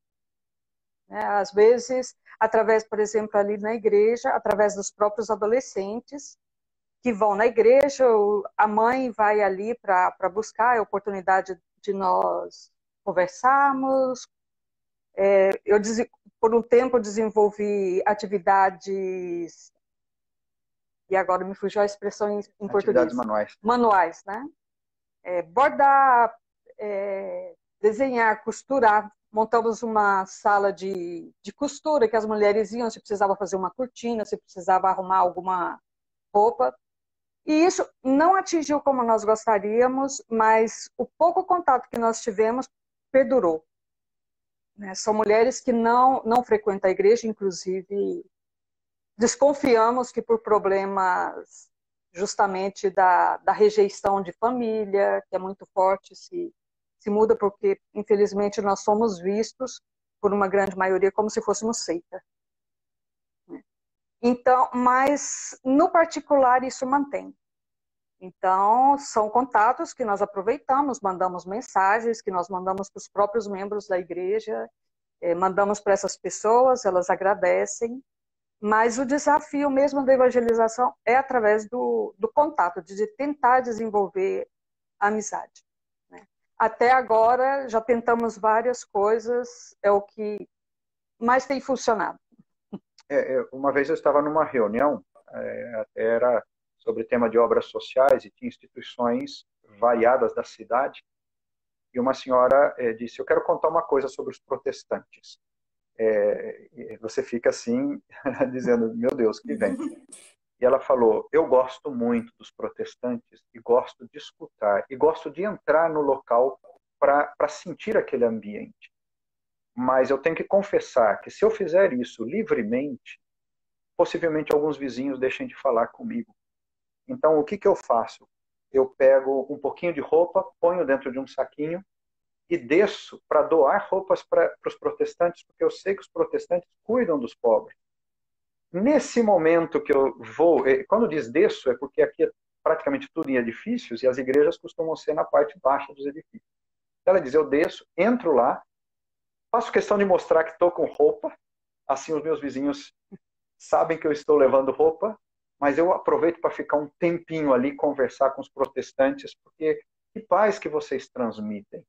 Né? Às vezes, através, por exemplo, ali na igreja, através dos próprios adolescentes, que vão na igreja, a mãe vai ali para buscar a oportunidade de nós conversarmos. É, eu, por um tempo, desenvolvi atividades, e agora me fugiu a expressão em, em português. manuais. Manuais, né? É, bordar, é, desenhar, costurar. Montamos uma sala de, de costura que as mulheres iam se precisava fazer uma cortina, se precisava arrumar alguma roupa. E isso não atingiu como nós gostaríamos, mas o pouco contato que nós tivemos perdurou. Né? São mulheres que não, não frequentam a igreja, inclusive desconfiamos que por problemas justamente da, da rejeição de família, que é muito forte, se, se muda porque, infelizmente, nós somos vistos, por uma grande maioria, como se fôssemos seita. Então, mas no particular isso mantém. Então, são contatos que nós aproveitamos, mandamos mensagens que nós mandamos para os próprios membros da igreja, eh, mandamos para essas pessoas, elas agradecem, mas o desafio mesmo da evangelização é através do, do contato, de tentar desenvolver amizade. Né? Até agora, já tentamos várias coisas, é o que mais tem funcionado. É, é, uma vez eu estava numa reunião, é, era sobre tema de obras sociais e tinha instituições variadas da cidade. E uma senhora é, disse: Eu quero contar uma coisa sobre os protestantes. É, você fica assim, dizendo: Meu Deus, que vem. E ela falou: Eu gosto muito dos protestantes e gosto de escutar e gosto de entrar no local para sentir aquele ambiente. Mas eu tenho que confessar que se eu fizer isso livremente, possivelmente alguns vizinhos deixem de falar comigo. Então, o que, que eu faço? Eu pego um pouquinho de roupa, ponho dentro de um saquinho e desço para doar roupas para os protestantes, porque eu sei que os protestantes cuidam dos pobres. Nesse momento que eu vou, eh, quando diz desço, é porque aqui é praticamente tudo em edifícios e as igrejas costumam ser na parte baixa dos edifícios. Ela diz: eu desço, entro lá, Faço questão de mostrar que estou com roupa, assim os meus vizinhos sabem que eu estou levando roupa, mas eu aproveito para ficar um tempinho ali conversar com os protestantes, porque que paz que vocês transmitem.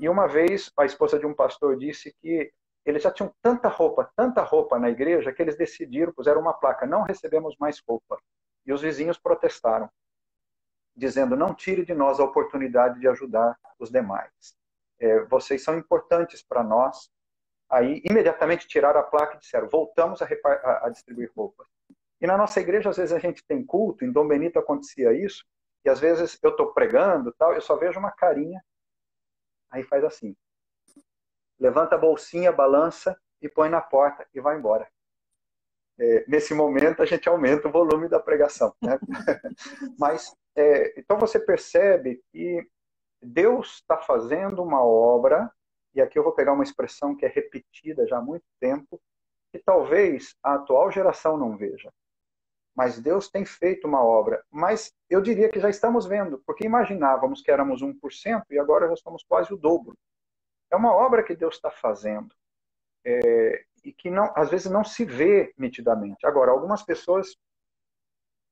E uma vez a esposa de um pastor disse que eles já tinham tanta roupa, tanta roupa na igreja, que eles decidiram, puseram uma placa: não recebemos mais roupa. E os vizinhos protestaram, dizendo: não tire de nós a oportunidade de ajudar os demais é, vocês são importantes para nós. Aí, imediatamente tiraram a placa e disseram, voltamos a, a, a distribuir roupas. E na nossa igreja, às vezes, a gente tem culto, em Dom Benito acontecia isso, e às vezes eu estou pregando tal, eu só vejo uma carinha, aí faz assim. Levanta a bolsinha, balança e põe na porta e vai embora. É, nesse momento, a gente aumenta o volume da pregação. Né? Mas, é, então você percebe que Deus está fazendo uma obra, e aqui eu vou pegar uma expressão que é repetida já há muito tempo, que talvez a atual geração não veja. Mas Deus tem feito uma obra. Mas eu diria que já estamos vendo, porque imaginávamos que éramos 1% e agora já somos quase o dobro. É uma obra que Deus está fazendo. É, e que não, às vezes não se vê nitidamente. Agora, algumas pessoas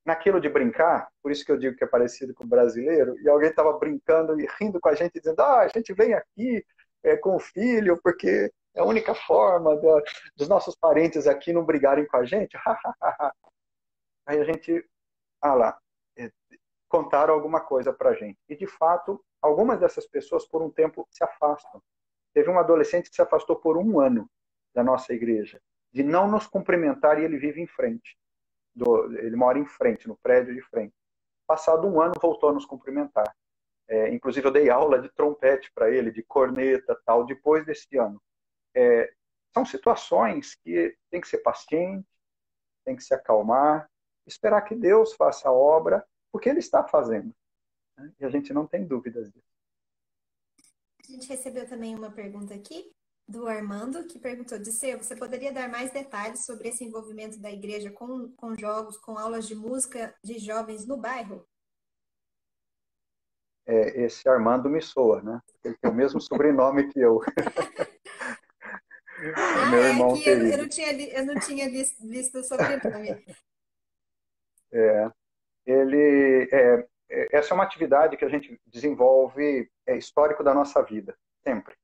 naquilo de brincar, por isso que eu digo que é parecido com o brasileiro, e alguém estava brincando e rindo com a gente, dizendo: ah, a gente vem aqui é, com o filho, porque é a única forma da, dos nossos parentes aqui não brigarem com a gente. Aí a gente, ah lá, é, contaram alguma coisa para gente. E, de fato, algumas dessas pessoas, por um tempo, se afastam. Teve um adolescente que se afastou por um ano da nossa igreja, de não nos cumprimentar, e ele vive em frente do, ele mora em frente, no prédio de frente. Passado um ano, voltou a nos cumprimentar. É, inclusive, eu dei aula de trompete para ele, de corneta, tal, depois desse ano. É, são situações que tem que ser paciente, tem que se acalmar, esperar que Deus faça a obra, porque Ele está fazendo. Né? E a gente não tem dúvidas disso. A gente recebeu também uma pergunta aqui do Armando, que perguntou, Disseu, você poderia dar mais detalhes sobre esse envolvimento da igreja com, com jogos, com aulas de música de jovens no bairro? É, esse Armando me soa, né? Ele tem o mesmo sobrenome que eu. ah, Meu é irmão é eu, eu, não tinha, eu não tinha visto, visto o sobrenome. É, ele, é, é, essa é uma atividade que a gente desenvolve é histórico da nossa vida, sempre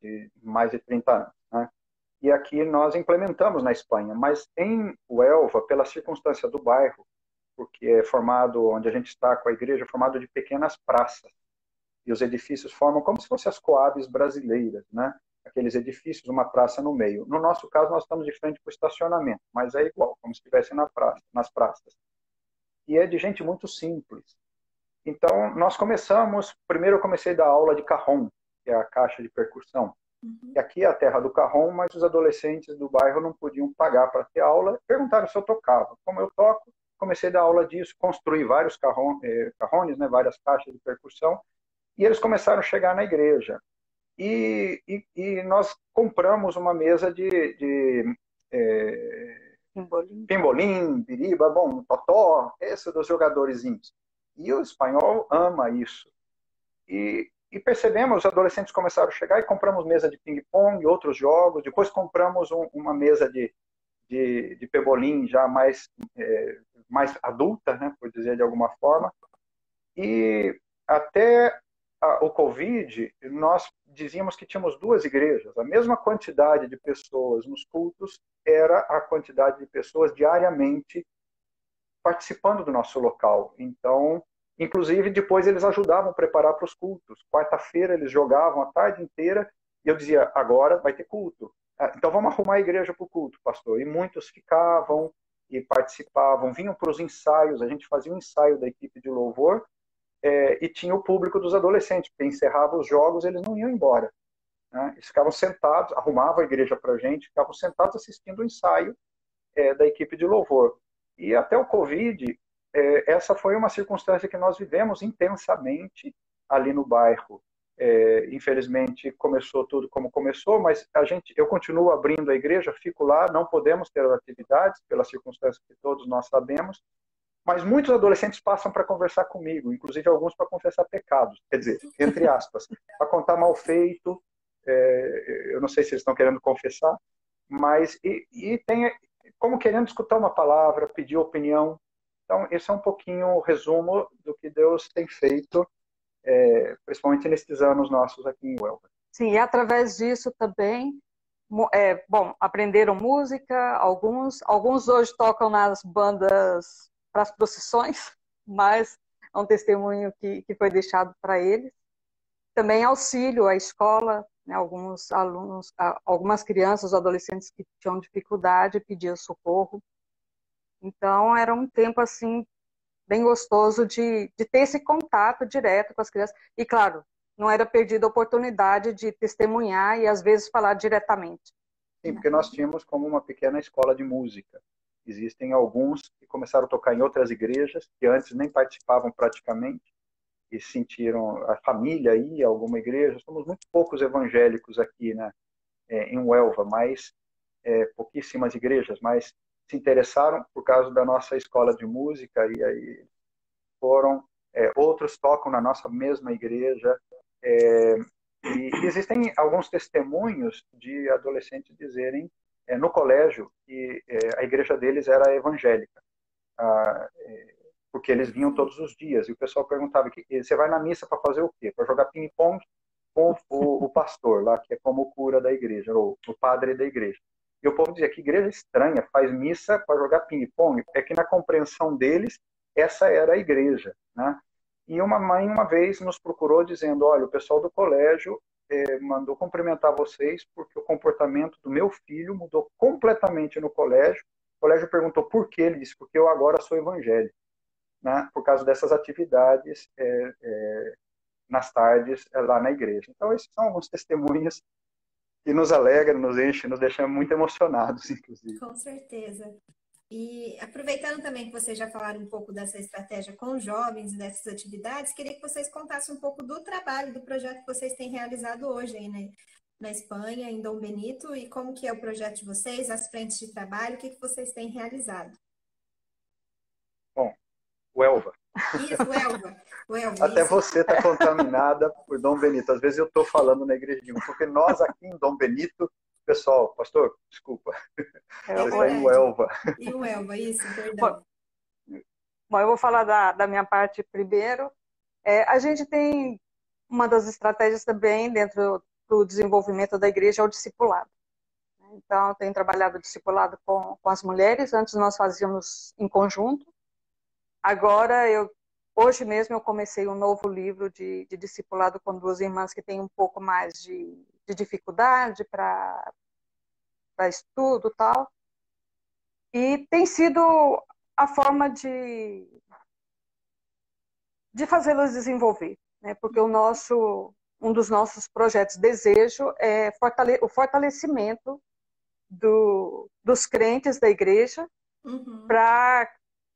de mais de 30 anos. Né? E aqui nós implementamos na Espanha, mas em Huelva, pela circunstância do bairro, porque é formado, onde a gente está com a igreja, é formado de pequenas praças. E os edifícios formam como se fossem as coabes brasileiras, né? Aqueles edifícios, uma praça no meio. No nosso caso, nós estamos de frente para o estacionamento, mas é igual, como se estivesse na praça, nas praças. E é de gente muito simples. Então, nós começamos, primeiro eu comecei a dar aula de carrom, que é a caixa de percussão. Uhum. E aqui é a terra do carrom, mas os adolescentes do bairro não podiam pagar para ter aula. Perguntaram se eu tocava. Como eu toco, comecei a dar aula disso, construí vários carron, eh, carrones, né, várias caixas de percussão, e eles começaram a chegar na igreja. E, e, e nós compramos uma mesa de, de é, pimbolim. pimbolim, biriba, bom, totó, esse dos jogadorzinhos. E o espanhol ama isso. E e percebemos, os adolescentes começaram a chegar e compramos mesa de ping-pong, outros jogos. Depois compramos um, uma mesa de, de, de pebolim já mais, é, mais adulta, né, por dizer de alguma forma. E até a, o Covid, nós dizíamos que tínhamos duas igrejas. A mesma quantidade de pessoas nos cultos era a quantidade de pessoas diariamente participando do nosso local. Então, Inclusive, depois eles ajudavam a preparar para os cultos. Quarta-feira eles jogavam a tarde inteira e eu dizia: agora vai ter culto. Ah, então vamos arrumar a igreja para o culto, pastor. E muitos ficavam e participavam, vinham para os ensaios. A gente fazia um ensaio da equipe de louvor é, e tinha o público dos adolescentes, porque encerrava os jogos eles não iam embora. Né? Eles ficavam sentados, arrumavam a igreja para a gente, ficavam sentados assistindo o ensaio é, da equipe de louvor. E até o Covid, é, essa foi uma circunstância que nós vivemos intensamente ali no bairro. É, infelizmente começou tudo como começou, mas a gente, eu continuo abrindo a igreja, fico lá, não podemos ter atividades pelas circunstâncias que todos nós sabemos, mas muitos adolescentes passam para conversar comigo, inclusive alguns para confessar pecados, quer dizer, entre aspas, para contar mal feito. É, eu não sei se eles estão querendo confessar, mas e, e tem como querendo escutar uma palavra, pedir opinião, então, esse é um pouquinho o resumo do que Deus tem feito, é, principalmente nesses anos nossos aqui em Huelva. Sim, e através disso também, é, bom, aprenderam música, alguns, alguns hoje tocam nas bandas para as procissões, mas é um testemunho que, que foi deixado para eles. Também auxílio à escola, né, alguns alunos, algumas crianças, adolescentes que tinham dificuldade pediam socorro. Então, era um tempo, assim, bem gostoso de, de ter esse contato direto com as crianças. E, claro, não era perdida a oportunidade de testemunhar e, às vezes, falar diretamente. Sim, porque nós tínhamos como uma pequena escola de música. Existem alguns que começaram a tocar em outras igrejas, que antes nem participavam praticamente, e sentiram a família ir a alguma igreja. Somos muito poucos evangélicos aqui, né, é, em Huelva, mas é, pouquíssimas igrejas, mas se interessaram por causa da nossa escola de música e aí foram. É, outros tocam na nossa mesma igreja. É, E existem alguns testemunhos de adolescentes dizerem é, no colégio que é, a igreja deles era evangélica, ah, é, porque eles vinham todos os dias. E o pessoal perguntava: você vai na missa para fazer o quê? Para jogar ping-pong com o, o, pastor lá, que é como o cura da igreja, ou o padre da igreja. E o povo dizia que igreja estranha, faz missa para jogar ping-pong. É que na compreensão deles, essa era a igreja. Né? E uma mãe, uma vez, nos procurou dizendo: Olha, o pessoal do colégio eh, mandou cumprimentar vocês porque o comportamento do meu filho mudou completamente no colégio. O colégio perguntou por quê. Ele disse: Porque eu agora sou evangélico. Né? Por causa dessas atividades eh, eh, nas tardes lá na igreja. Então, esses são alguns testemunhos que nos alegram, nos enchem, nos deixam muito emocionados, inclusive. Com certeza. E aproveitando também que vocês já falaram um pouco dessa estratégia com jovens e dessas atividades, queria que vocês contassem um pouco do trabalho, do projeto que vocês têm realizado hoje aí, né? na Espanha, em Dom Benito, e como que é o projeto de vocês, as frentes de trabalho, o que, que vocês têm realizado? Bom, o Elva. Isso, o Elva. O Elva Até isso. você está contaminada por Dom Benito. Às vezes eu estou falando na um, porque nós aqui em Dom Benito Pessoal, pastor, desculpa. É, Você está em Elva. E o Elva, isso, perdão. Bom, eu vou falar da, da minha parte primeiro. É, a gente tem uma das estratégias também dentro do desenvolvimento da igreja é o discipulado. Então, eu tenho trabalhado discipulado com, com as mulheres. Antes nós fazíamos em conjunto. Agora, eu, hoje mesmo, eu comecei um novo livro de, de discipulado com duas irmãs que têm um pouco mais de de dificuldade para estudo tal. E tem sido a forma de, de fazê-las desenvolver, né? porque o nosso, um dos nossos projetos desejo é fortale o fortalecimento do, dos crentes da igreja uhum. para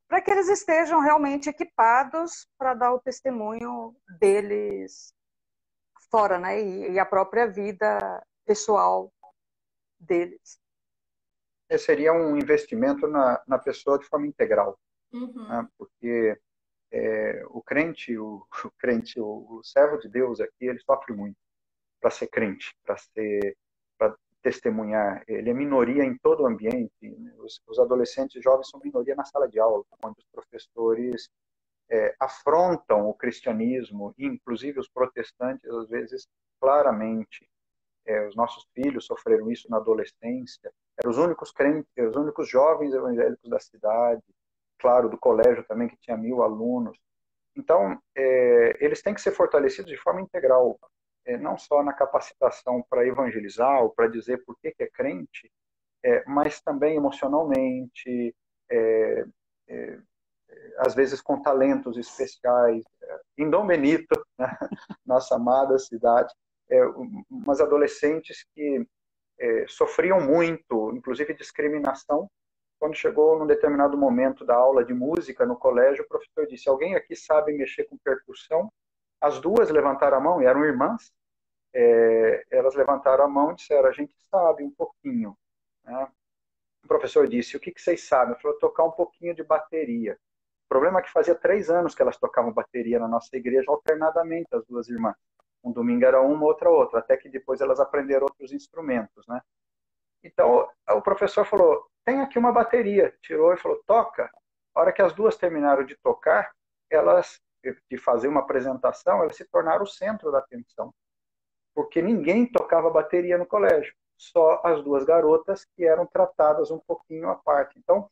para que eles estejam realmente equipados para dar o testemunho deles fora, né? E, e a própria vida pessoal deles. Esse seria um investimento na, na pessoa de forma integral, uhum. né? porque é, o crente, o, o crente, o, o, servo de Deus aqui, ele sofre muito para ser crente, para ser, para testemunhar. Ele é minoria em todo o ambiente. Os, os adolescentes jovens são minoria na sala de aula, onde os professores é, afrontam o cristianismo, inclusive os protestantes, às vezes, claramente. É, os nossos filhos sofreram isso na adolescência. Eram os únicos crentes, os únicos jovens evangélicos da cidade, claro, do colégio também, que tinha mil alunos. Então, é, eles têm que ser fortalecidos de forma integral, é, não só na capacitação para evangelizar ou para dizer por que, que é crente, é, mas também emocionalmente, é, é, às vezes com talentos especiais. Em Dom Benito, né, nossa amada cidade, é, umas adolescentes que é, sofriam muito, inclusive discriminação. Quando chegou num determinado momento da aula de música no colégio, o professor disse: Alguém aqui sabe mexer com percussão? As duas levantaram a mão, e eram irmãs. É, elas levantaram a mão e disseram: A gente sabe um pouquinho. Né? O professor disse: O que, que vocês sabem? Ele falou: Tocar um pouquinho de bateria. O problema é que fazia três anos que elas tocavam bateria na nossa igreja alternadamente, as duas irmãs. Um domingo era uma, outra outra, até que depois elas aprenderam outros instrumentos, né? Então, o professor falou, tem aqui uma bateria. Tirou e falou, toca. A hora que as duas terminaram de tocar, elas, de fazer uma apresentação, elas se tornaram o centro da atenção. Porque ninguém tocava bateria no colégio. Só as duas garotas que eram tratadas um pouquinho à parte. Então,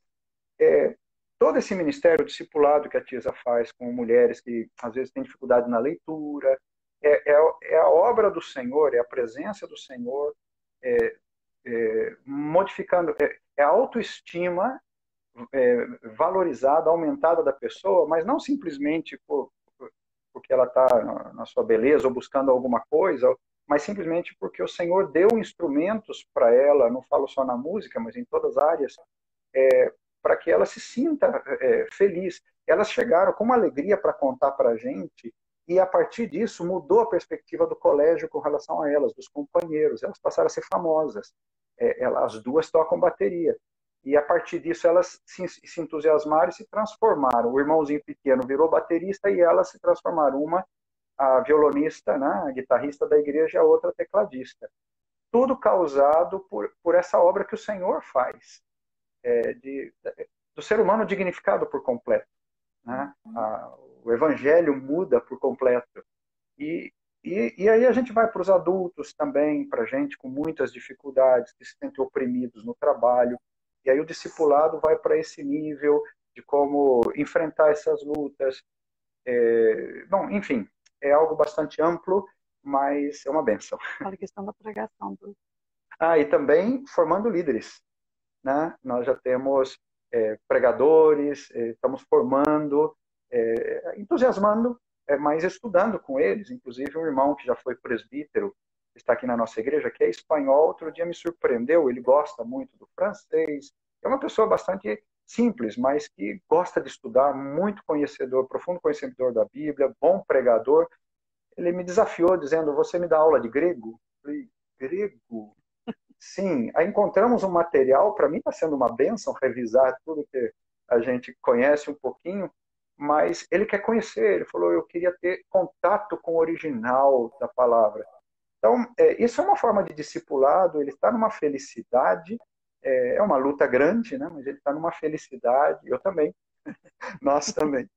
é, todo esse ministério discipulado que a TISA faz com mulheres que às vezes têm dificuldade na leitura, é, é, é a obra do Senhor, é a presença do Senhor, é, é modificando, é, é, a autoestima valorizada, aumentada da pessoa, mas não simplesmente por, porque ela está na sua beleza ou buscando alguma coisa, mas simplesmente porque o Senhor deu instrumentos para ela, não falo só na música, mas em todas as áreas, é, para que ela se sinta é, feliz. Elas chegaram com uma alegria para contar para a gente e a partir disso mudou a perspectiva do colégio com relação a elas, dos companheiros. Elas passaram a ser famosas. É, elas, as duas tocam bateria. E a partir disso elas se, se entusiasmaram e se transformaram. O irmãozinho pequeno virou baterista e elas se transformaram. Uma a violonista, né, a guitarrista da igreja, a outra tecladista. Tudo causado por, por essa obra que o Senhor faz, é, de, do ser humano dignificado por completo. Né? A, o evangelho muda por completo. E, e, e aí a gente vai para os adultos também, para gente com muitas dificuldades, que se sentem oprimidos no trabalho. E aí o discipulado vai para esse nível de como enfrentar essas lutas. É, bom, enfim, é algo bastante amplo, mas é uma benção. A questão da pregação. Do... Ah, e também formando líderes. Né? Nós já temos é, pregadores, é, estamos formando, é, entusiasmando é, mas estudando com eles, inclusive um irmão que já foi presbítero, está aqui na nossa igreja, que é espanhol, outro dia me surpreendeu, ele gosta muito do francês, é uma pessoa bastante simples, mas que gosta de estudar, muito conhecedor, profundo conhecedor da Bíblia, bom pregador. Ele me desafiou dizendo: "Você me dá aula de grego?" Eu falei: "Grego?" Sim, aí encontramos um material, para mim está sendo uma benção revisar tudo que a gente conhece um pouquinho, mas ele quer conhecer. Ele falou: eu queria ter contato com o original da palavra. Então, é, isso é uma forma de discipulado. Ele está numa felicidade. É, é, uma luta grande, né? Mas ele está numa felicidade. Eu também. Nós também.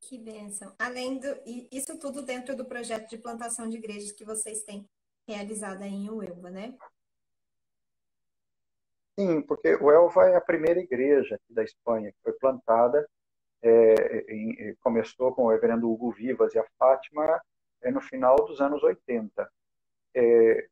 Que bênção. Além do isso tudo dentro do projeto de plantação de igrejas que vocês têm realizado aí em Uelva, né? Sim, porque o Elva é a primeira igreja da Espanha que foi plantada é, em, começou com o reverendo Hugo Vivas e a Fátima é, no final dos anos 80. É, é,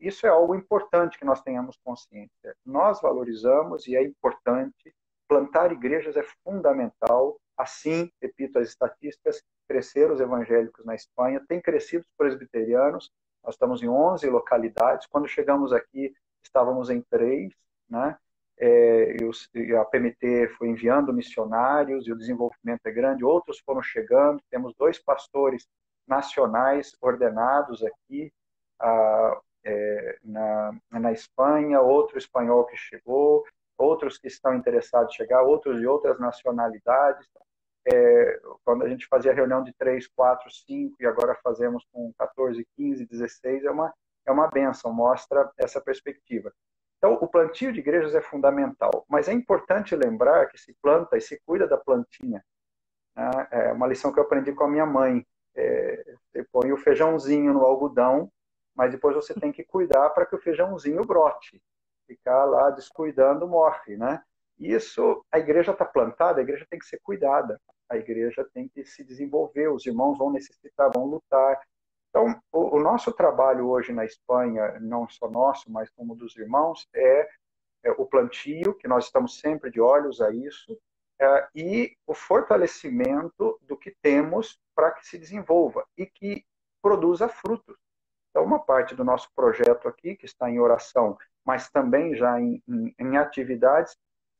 isso é algo importante que nós tenhamos consciência. Nós valorizamos e é importante, plantar igrejas é fundamental. Assim, repito, as estatísticas, cresceram os evangélicos na Espanha, tem crescido os presbiterianos, nós estamos em 11 localidades, quando chegamos aqui estávamos em três, né? é, e, a PMT foi enviando missionários e o desenvolvimento é grande, outros foram chegando, temos dois pastores nacionais ordenados aqui a, é, na, na Espanha, outro espanhol que chegou, outros que estão interessados em chegar, outros de outras nacionalidades. É, quando a gente fazia reunião de três, quatro, cinco e agora fazemos com 14, 15, 16, é uma, é uma benção, mostra essa perspectiva. Então, o plantio de igrejas é fundamental, mas é importante lembrar que se planta e se cuida da plantinha. Né? É uma lição que eu aprendi com a minha mãe. É, põe o feijãozinho no algodão, mas depois você tem que cuidar para que o feijãozinho brote. Ficar lá descuidando morre, né? Isso, a igreja está plantada, a igreja tem que ser cuidada, a igreja tem que se desenvolver, os irmãos vão necessitar, vão lutar, então, o, o, nosso trabalho hoje na Espanha, não só nosso, mas como dos irmãos, é, é o plantio, que nós estamos sempre de olhos a isso, é, e o fortalecimento do que temos para que se desenvolva e que produza frutos. Então, uma parte do nosso projeto aqui, que está em oração, mas também já em, em, em atividades,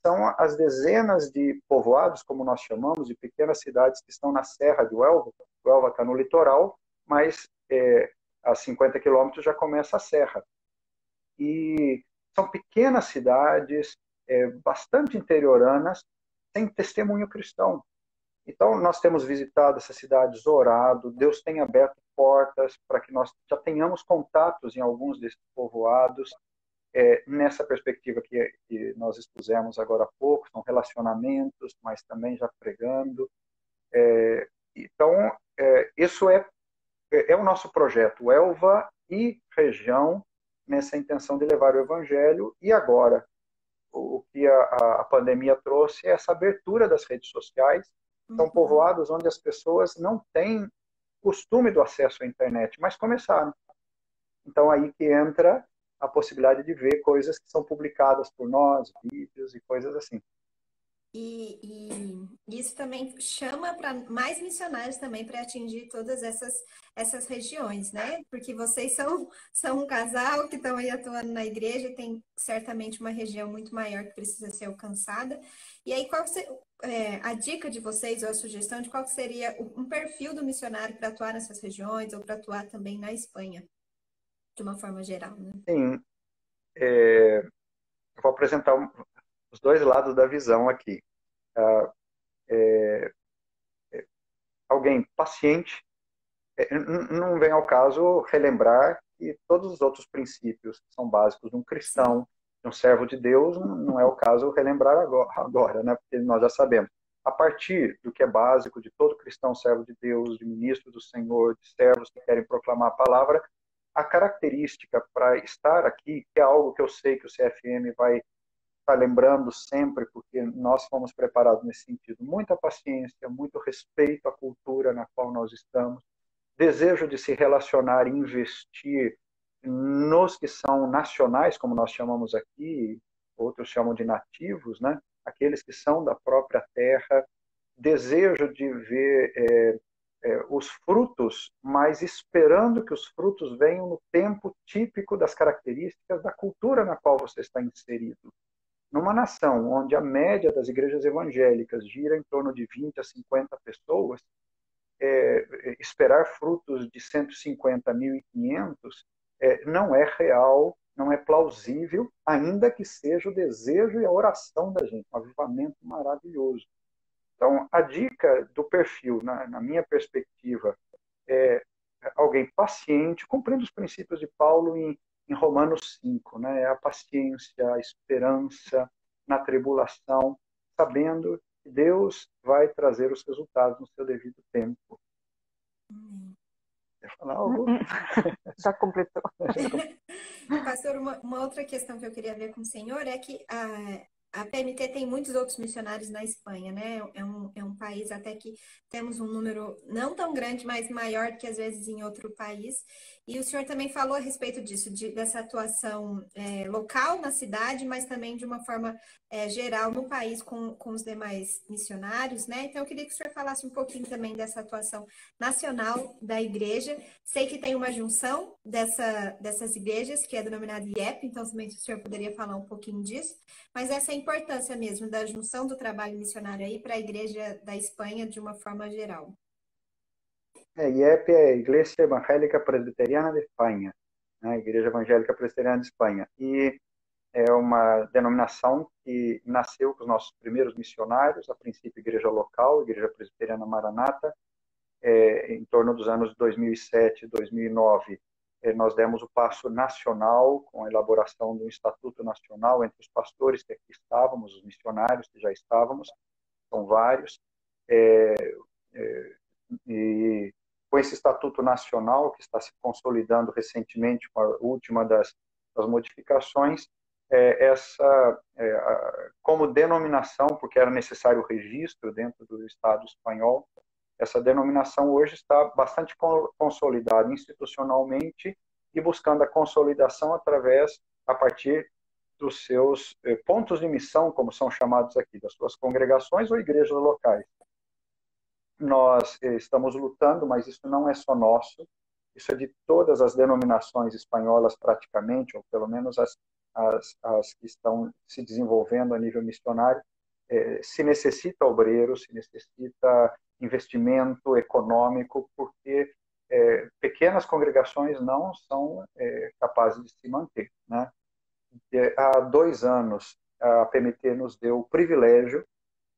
são as dezenas de povoados, como nós chamamos, de pequenas cidades que estão na Serra de Huelva. O está no litoral, mas é, a 50 quilômetros já começa a serra. E são pequenas cidades, é, bastante interioranas, sem testemunho cristão. Então, nós temos visitado essas cidades, orado, Deus tem aberto portas para que nós já tenhamos contatos em alguns desses povoados, é, nessa perspectiva que, que, nós expusemos agora há pouco, são relacionamentos, mas também já pregando. É, então, é, isso é é, é o nosso projeto Elva e região nessa intenção de levar o evangelho e agora o que a, a pandemia trouxe é essa abertura das redes sociais são uhum. povoados onde as pessoas não têm costume do acesso à internet, mas começaram. Então aí que entra a possibilidade de ver coisas que são publicadas por nós, vídeos e coisas assim. E, e, isso também chama para mais missionários também para atingir todas essas, essas regiões, né? Porque vocês são, são um casal que estão aí atuando na igreja e tem certamente uma região muito maior que precisa ser alcançada. E aí, qual é, a dica de vocês ou a sugestão de qual seria um perfil do missionário para atuar nessas regiões ou para atuar também na Espanha, de uma forma geral, né? Sim. É, vou apresentar os dois lados da visão aqui. Ah, é, é, alguém paciente, é, não vem ao caso relembrar que todos os outros princípios que são básicos de um cristão, um servo de Deus, não é o caso relembrar agora, né? porque nós já sabemos. A partir do que é básico de todo cristão, servo de Deus, de ministro do Senhor, de servos que querem proclamar a palavra, a característica para estar aqui, que é algo que eu sei que o CFM vai estar lembrando sempre, porque nós fomos preparados nesse sentido, muita paciência, muito respeito à cultura na qual nós estamos, desejo de se relacionar e investir nos que são nacionais, como nós chamamos aqui, outros chamam de nativos, né? aqueles que são da própria terra, desejo de ver é, é, os frutos, mas esperando que os frutos venham no tempo típico das características da cultura na qual você está inserido. Numa nação onde a média das igrejas evangélicas gira em torno de 20 a 50 pessoas, é, esperar frutos de 150, 1.500 é, não é real, não é plausível, ainda que seja o desejo e a oração da gente, um avivamento maravilhoso. Então, a dica do perfil, na, na minha perspectiva, é alguém paciente, cumprindo os princípios de Paulo em, em Romanos 5, né? a paciência, a esperança na tribulação, sabendo Deus vai trazer os resultados no seu devido tempo. Algo? Já completou. Pastor, uma, uma, outra questão que eu queria ver com o senhor é que ah, a PMT tem muitos outros missionários na Espanha, né? É um, é um país até que temos um número não tão grande, mas maior que às vezes em outro país. E o senhor também falou a respeito disso, de, dessa atuação é, local na cidade, mas também de uma forma é, geral no país com, com os demais missionários, né? Então eu queria que o senhor falasse um pouquinho também dessa atuação nacional da igreja. Sei que tem uma junção dessa, dessas igrejas, que é denominada IEP, então também se o senhor poderia falar um pouquinho disso, mas essa importância mesmo da junção do trabalho missionário aí para a Igreja da Espanha de uma forma geral. É, IEP é a Igreja Evangélica Presbiteriana de Espanha, né? Igreja Evangélica Presbiteriana de Espanha. E é uma denominação que nasceu com os nossos primeiros missionários, a princípio igreja local, Igreja Presbiteriana Maranata, é, em torno dos anos 2007, 2009, é, nós demos o passo nacional com a elaboração do Estatuto Nacional entre os pastores que aqui estávamos, os missionários que já estávamos, são vários, é, é, e com esse Estatuto Nacional que está se consolidando recentemente com a última das, das modificações, é, essa é, como denominação, porque era necessário o registro dentro do Estado espanhol, essa denominação hoje está bastante consolidada institucionalmente e buscando a consolidação através, a partir dos seus eh, pontos de missão, como são chamados aqui, das suas congregações ou igrejas locais. Nós eh, estamos lutando, mas isso não é só nosso, isso é de todas as denominações espanholas praticamente, ou pelo menos as, as, as que estão se desenvolvendo a nível missionário, eh, se necessita obreiros, se necessita investimento econômico, porque é, pequenas congregações não são é, capazes de se manter. Né? E, há dois anos, a PMT nos deu o privilégio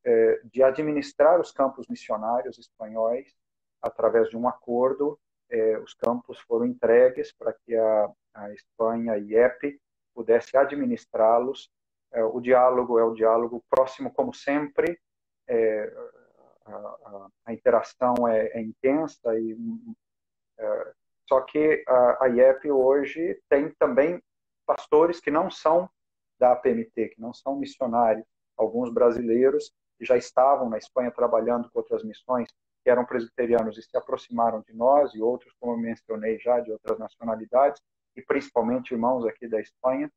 é, de administrar os campos missionários espanhóis através de um acordo. É, os campos foram entregues para que a, a Espanha, a IEP, pudesse administrá-los. É, o diálogo é o diálogo próximo, como sempre, é, a, interação é, é, intensa e é, só que a, a IEP hoje tem também pastores que não são da APMT, que não são missionários, alguns brasileiros que já estavam na Espanha trabalhando com outras missões, que eram presbiterianos e se aproximaram de nós, e outros, como eu mencionei já, de outras nacionalidades, e principalmente irmãos aqui da Espanha.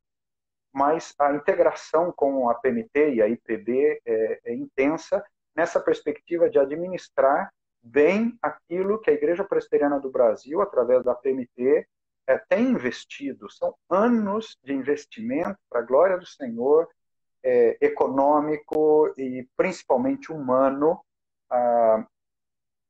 Mas a integração com a PMT e a IPB é, é intensa nessa perspectiva de administrar bem aquilo que a Igreja Presbiteriana do Brasil, através da PMT, é, tem investido. São anos de investimento para a glória do Senhor, é, econômico e principalmente humano. Ah,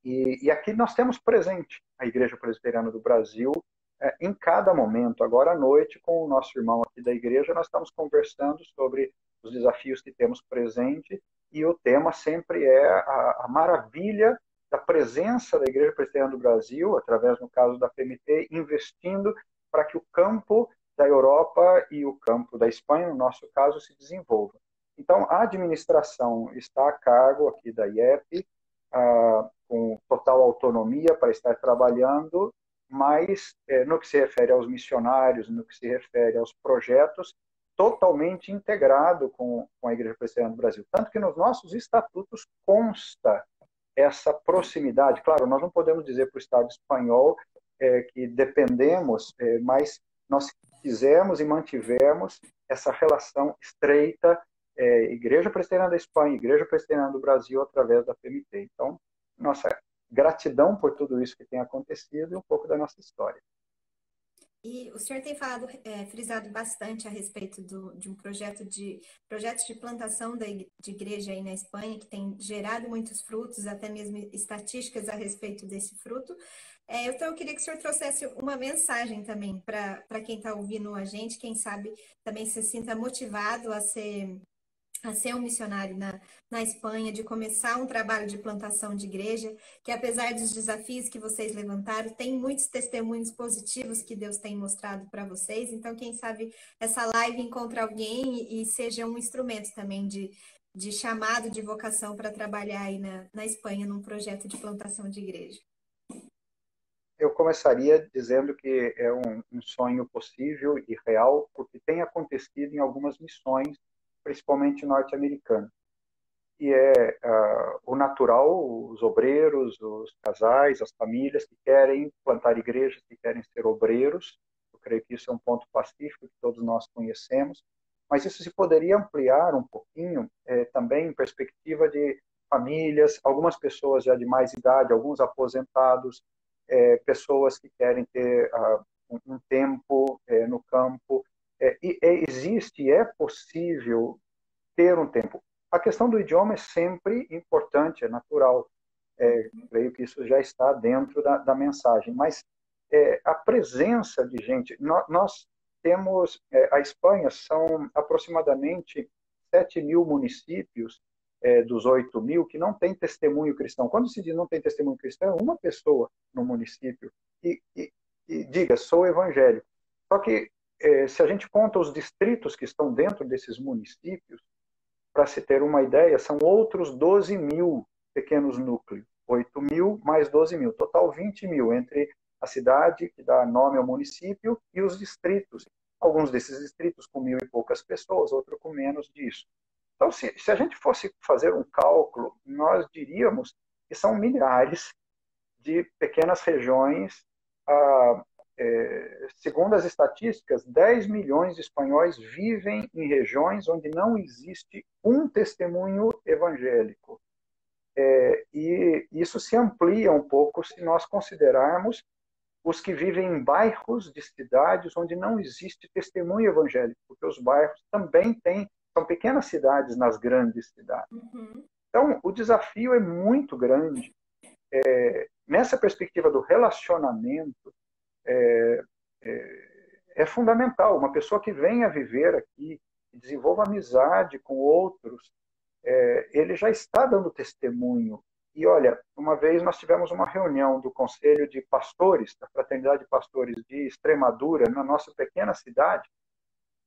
e, e, aqui nós temos presente a Igreja Presbiteriana do Brasil é, em cada momento. Agora à noite, com o nosso irmão aqui da igreja, nós estamos conversando sobre os desafios que temos presente e o tema sempre é a, a maravilha da presença da Igreja Presbiteriana do Brasil, através, no caso da PMT, investindo para que o campo da Europa e o campo da Espanha, no nosso caso, se desenvolva. Então, a administração está a cargo aqui da IEP, ah, com total autonomia para estar trabalhando, mas eh, no que se refere aos missionários, no que se refere aos projetos, totalmente integrado com, com a Igreja Presbiteriana do Brasil. Tanto que nos nossos estatutos consta essa proximidade. Claro, nós não podemos dizer para o Estado espanhol é, que dependemos, é, mas nós fizemos e mantivemos essa relação estreita é, Igreja Presbiteriana da Espanha, Igreja Presbiteriana do Brasil através da PMT. Então, nossa gratidão por tudo isso que tem acontecido e um pouco da nossa história. E o senhor tem falado, é, frisado bastante a respeito do, de um projeto de projetos de plantação de, igreja aí na Espanha, que tem gerado muitos frutos, até mesmo estatísticas a respeito desse fruto. É, então, eu queria que o senhor trouxesse uma mensagem também para quem está ouvindo a gente, quem sabe também se sinta motivado a ser a ser um missionário na, na Espanha, de começar um trabalho de plantação de igreja, que apesar dos desafios que vocês levantaram, tem muitos testemunhos positivos que Deus tem mostrado para vocês. Então, quem sabe essa live encontre alguém e, e seja um instrumento também de, de chamado, de vocação para trabalhar aí na, na Espanha num projeto de plantação de igreja. Eu começaria dizendo que é um, um sonho possível e real, porque tem acontecido em algumas missões principalmente norte-americano. E é uh, o natural, os obreiros, os casais, as famílias que querem plantar igrejas, que querem ser obreiros. Eu creio que isso é um ponto pacífico que todos nós conhecemos. Mas isso se poderia ampliar um pouquinho é, também em perspectiva de famílias, algumas pessoas já de mais idade, alguns aposentados, é, pessoas que querem ter uh, um tempo é, no campo, é, é, existe é possível ter um tempo. A questão do idioma é sempre importante, é natural. É, creio que isso já está dentro da, da mensagem. Mas é, a presença de gente, nós, nós temos, é, a Espanha são aproximadamente 7 mil municípios é, dos 8 mil que não tem testemunho cristão. Quando se diz não tem testemunho cristão, é uma pessoa no município e, e, e diga, sou evangélico. Só que é, se a gente conta os distritos que estão dentro desses municípios, para se ter uma ideia, são outros 12 mil pequenos núcleos. 8 mil mais 12 mil, total 20 mil entre a cidade, que dá nome ao município, e os distritos. Alguns desses distritos com mil e poucas pessoas, outros com menos disso. Então, se, se a gente fosse fazer um cálculo, nós diríamos que são milhares de pequenas regiões ah, é, segundo as estatísticas, 10 milhões de espanhóis vivem em regiões onde não existe um testemunho evangélico. É, e isso se amplia um pouco se nós considerarmos os que vivem em bairros de cidades onde não existe testemunho evangélico, porque os bairros também têm, são pequenas cidades nas grandes cidades. Uhum. Então, o desafio é muito grande. É, nessa perspectiva do relacionamento, é, é, é fundamental. Uma pessoa que venha viver aqui, desenvolva amizade com outros, é, ele já está dando testemunho. E olha, uma vez nós tivemos uma reunião do Conselho de Pastores, da Fraternidade de Pastores de Extremadura, na nossa pequena cidade,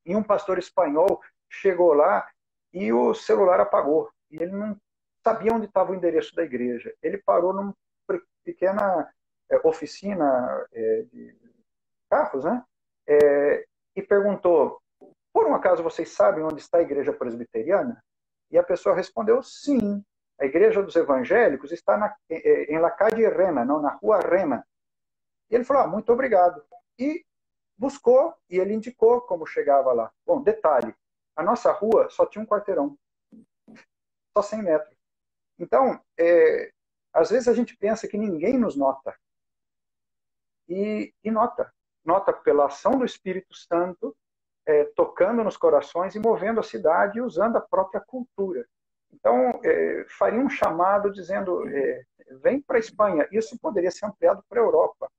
e um pastor espanhol chegou lá e o celular apagou. E ele não sabia onde estava o endereço da igreja. Ele parou numa pequena oficina é, de carros, né? É, e perguntou: por um acaso vocês sabem onde está a igreja presbiteriana? E a pessoa respondeu: sim. A igreja dos evangélicos está na, em La Calle Rena, não na Rua Rena. E ele falou: ah, muito obrigado. E buscou e ele indicou como chegava lá. Bom, detalhe: a nossa rua só tinha um quarteirão, só 100 metros. Então, é, às vezes a gente pensa que ninguém nos nota e, e nota. Nota pela ação do Espírito Santo é, tocando nos corações e movendo a cidade e usando a própria cultura. Então, é, faria um chamado dizendo: é, vem para a Espanha. Isso poderia ser ampliado para a Europa.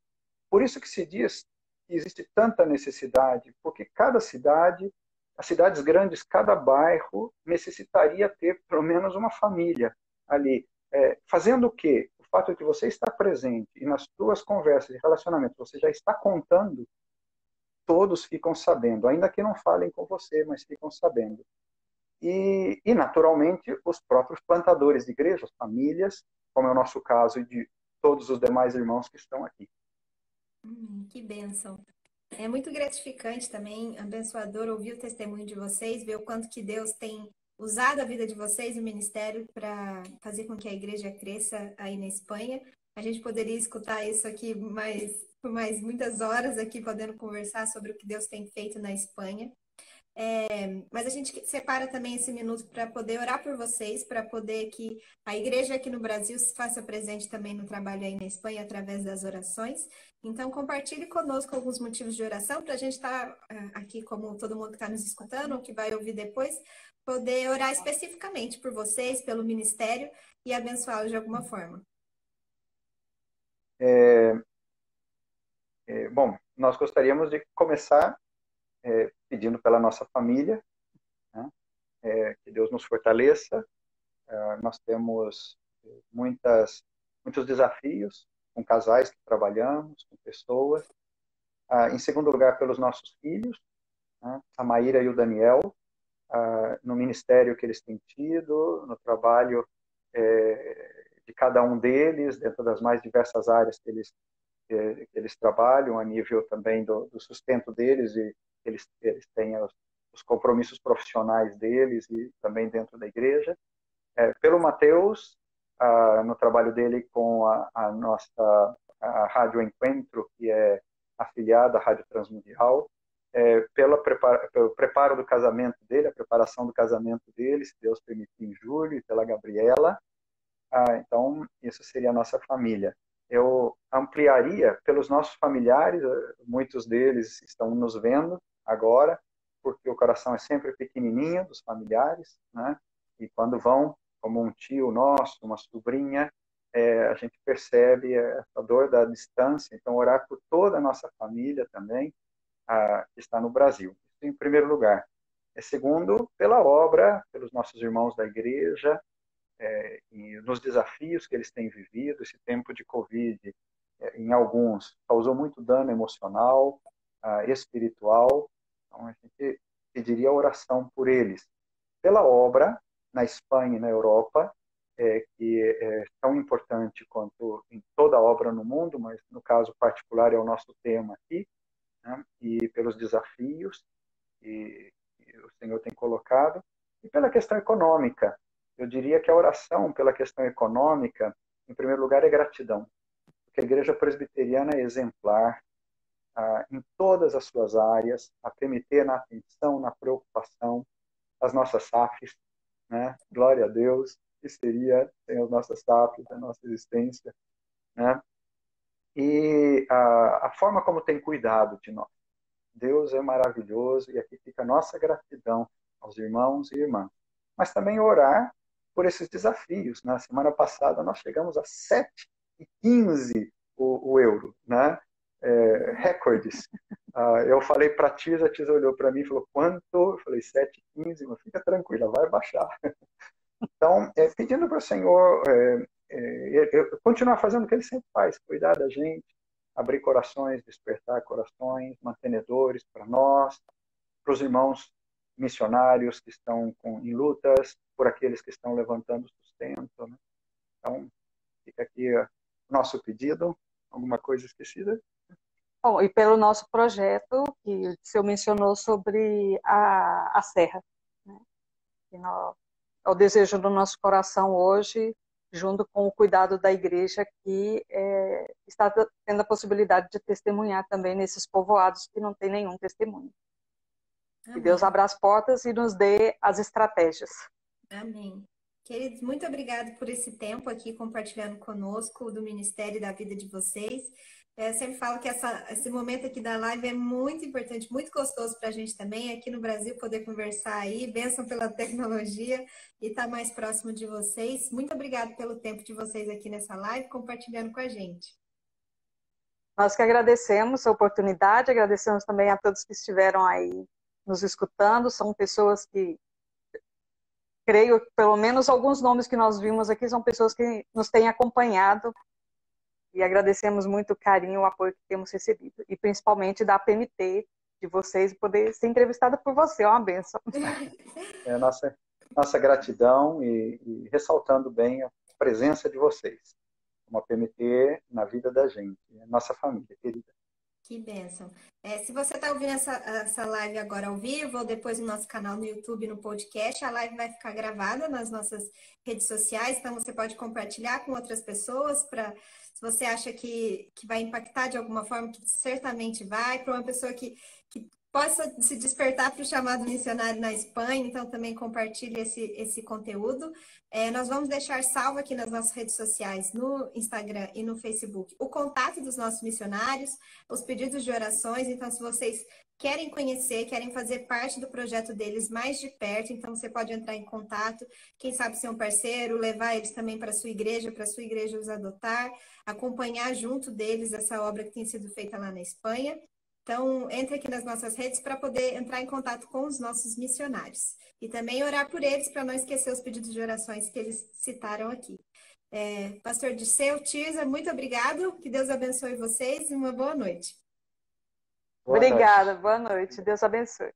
Por isso que se diz que existe tanta necessidade, porque cada cidade, as cidades grandes, cada bairro necessitaria ter pelo menos uma família ali. É, fazendo o quê? Fato de você estar presente e nas suas conversas e relacionamentos você já está contando, todos ficam sabendo, ainda que não falem com você, mas ficam sabendo. E, e naturalmente, os próprios plantadores de igrejas, famílias, como é o nosso caso e de todos os demais irmãos que estão aqui. Hum, que bênção. É muito gratificante também, abençoador, ouvir o testemunho de vocês, ver o quanto que Deus tem usado a vida de vocês e o ministério para fazer com que a igreja cresça aí na Espanha. A gente poderia escutar isso aqui mais, por mais muitas horas aqui, podendo conversar sobre o que Deus tem feito na Espanha. É, mas a gente separa também esse minuto para poder orar por vocês, para poder que a igreja aqui no Brasil se faça presente também no trabalho aí na Espanha através das orações. Então, compartilhe conosco alguns motivos de oração para a gente estar tá, é, aqui, como todo mundo que está nos escutando, ou que vai ouvir depois, poder orar especificamente por vocês, pelo ministério e abençoá-los de alguma forma. É, é, bom, nós gostaríamos de começar é, pedindo pela nossa família, né? é, que Deus nos fortaleça. É, nós temos muitas, muitos desafios com casais que trabalhamos, com pessoas. Ah, em segundo lugar, pelos nossos filhos, né? a Maíra e o Daniel, ah, no ministério que eles têm tido, no trabalho é, de cada um deles, dentro das mais diversas áreas que eles, que, que eles trabalham, a nível também do, do sustento deles e eles, eles têm os, os, compromissos profissionais deles e também dentro da igreja. É, pelo Mateus, ah, no trabalho dele com a, a nossa a Rádio Encontro, que é afiliada à Rádio Transmundial, é, pela prepara, pelo preparo do casamento dele, a preparação do casamento dele, se Deus permitir, em julho, e pela Gabriela. Ah, então, isso seria a nossa família. Eu ampliaria pelos nossos familiares, muitos deles estão nos vendo, agora, porque o coração é sempre pequenininho dos familiares, né? E quando vão, como um tio nosso, uma sobrinha, é, a gente percebe essa dor da distância. Então, orar por toda a nossa família também, a, que está no Brasil. Isso em primeiro lugar. É segundo, pela obra, pelos nossos irmãos da igreja, é, nos desafios que eles têm vivido, esse tempo de Covid, é, em alguns, causou muito dano emocional, uh, espiritual, então, a gente pediria oração por eles. Pela obra na Espanha e na Europa, é, que é tão importante quanto em toda obra no mundo, mas no caso particular é o nosso tema aqui, né? e pelos desafios que, que o Senhor tem colocado, e pela questão econômica. Eu diria que a oração pela questão econômica, em primeiro lugar, é gratidão, porque a igreja presbiteriana é exemplar, ah, em todas as suas áreas, a PMT na atenção, na preocupação, as nossas SAFs, né? Glória a Deus, que seria sem as nossas SAFs, a nossa existência, né? E a, a forma como tem cuidado de nós. Deus é maravilhoso e aqui fica a nossa gratidão aos irmãos e irmãs. Mas também orar por esses desafios. Na semana passada nós chegamos a 7,15 o, o euro, né? é, recordes. Ah, eu falei para a Tisa, a Tisa olhou para mim e falou, quanto? Eu falei, 7,15, mas fica tranquila, vai baixar. Então, é, pedindo para o Senhor é, é, continuar fazendo o que Ele sempre faz, cuidar da gente, abrir corações, despertar corações, mantenedores para nós, para os irmãos missionários que estão com, em lutas, por aqueles que estão levantando sustento. Né? Então, fica aqui o nosso pedido. Alguma coisa esquecida? Bom, e pelo nosso projeto, que o senhor mencionou sobre a, a Serra. Né? Nós, é o desejo do nosso coração hoje, junto com o cuidado da igreja, que é, está tendo a possibilidade de testemunhar também nesses povoados que não tem nenhum testemunho. Amém. Que Deus abra as portas e nos dê as estratégias. Amém. Queridos, muito obrigada por esse tempo aqui compartilhando conosco do Ministério da Vida de vocês. É, eu sempre falo que essa, esse momento aqui da live é muito importante, muito gostoso para a gente também, aqui no Brasil, poder conversar aí. Benção pela tecnologia e estar tá mais próximo de vocês. Muito obrigada pelo tempo de vocês aqui nessa live, compartilhando com a gente. Nós que agradecemos a oportunidade, agradecemos também a todos que estiveram aí nos escutando. São pessoas que creio que pelo menos alguns nomes que nós vimos aqui são pessoas que nos têm acompanhado e agradecemos muito o carinho e o apoio que temos recebido. E principalmente da PMT, de vocês, poder ser entrevistada por você, é uma benção. É nossa, nossa gratidão e, e ressaltando bem a presença de vocês. Uma PMT na vida da gente, nossa família querida. Que bênção. É, se você está ouvindo essa, essa live agora ao vivo, ou depois no nosso canal no YouTube, no podcast, a live vai ficar gravada nas nossas redes sociais, então você pode compartilhar com outras pessoas para se você acha que, que vai impactar de alguma forma, que certamente vai, para uma pessoa que, que possa se despertar para o chamado missionário na Espanha, então também compartilhe esse, esse conteúdo. É, nós vamos deixar salvo aqui nas nossas redes sociais, no Instagram e no Facebook, o contato dos nossos missionários, os pedidos de orações. Então, se vocês querem conhecer, querem fazer parte do projeto deles mais de perto, então você pode entrar em contato, quem sabe ser um parceiro, levar eles também para sua igreja, para sua igreja os adotar, acompanhar junto deles essa obra que tem sido feita lá na Espanha. Então, entre aqui nas nossas redes para poder entrar em contato com os nossos missionários. E também orar por eles para não esquecer os pedidos de orações que eles citaram aqui. É, Pastor Disseu, Tirza, muito obrigado. Que Deus abençoe vocês e uma boa noite. Boa Obrigada, noite. boa noite. Deus abençoe.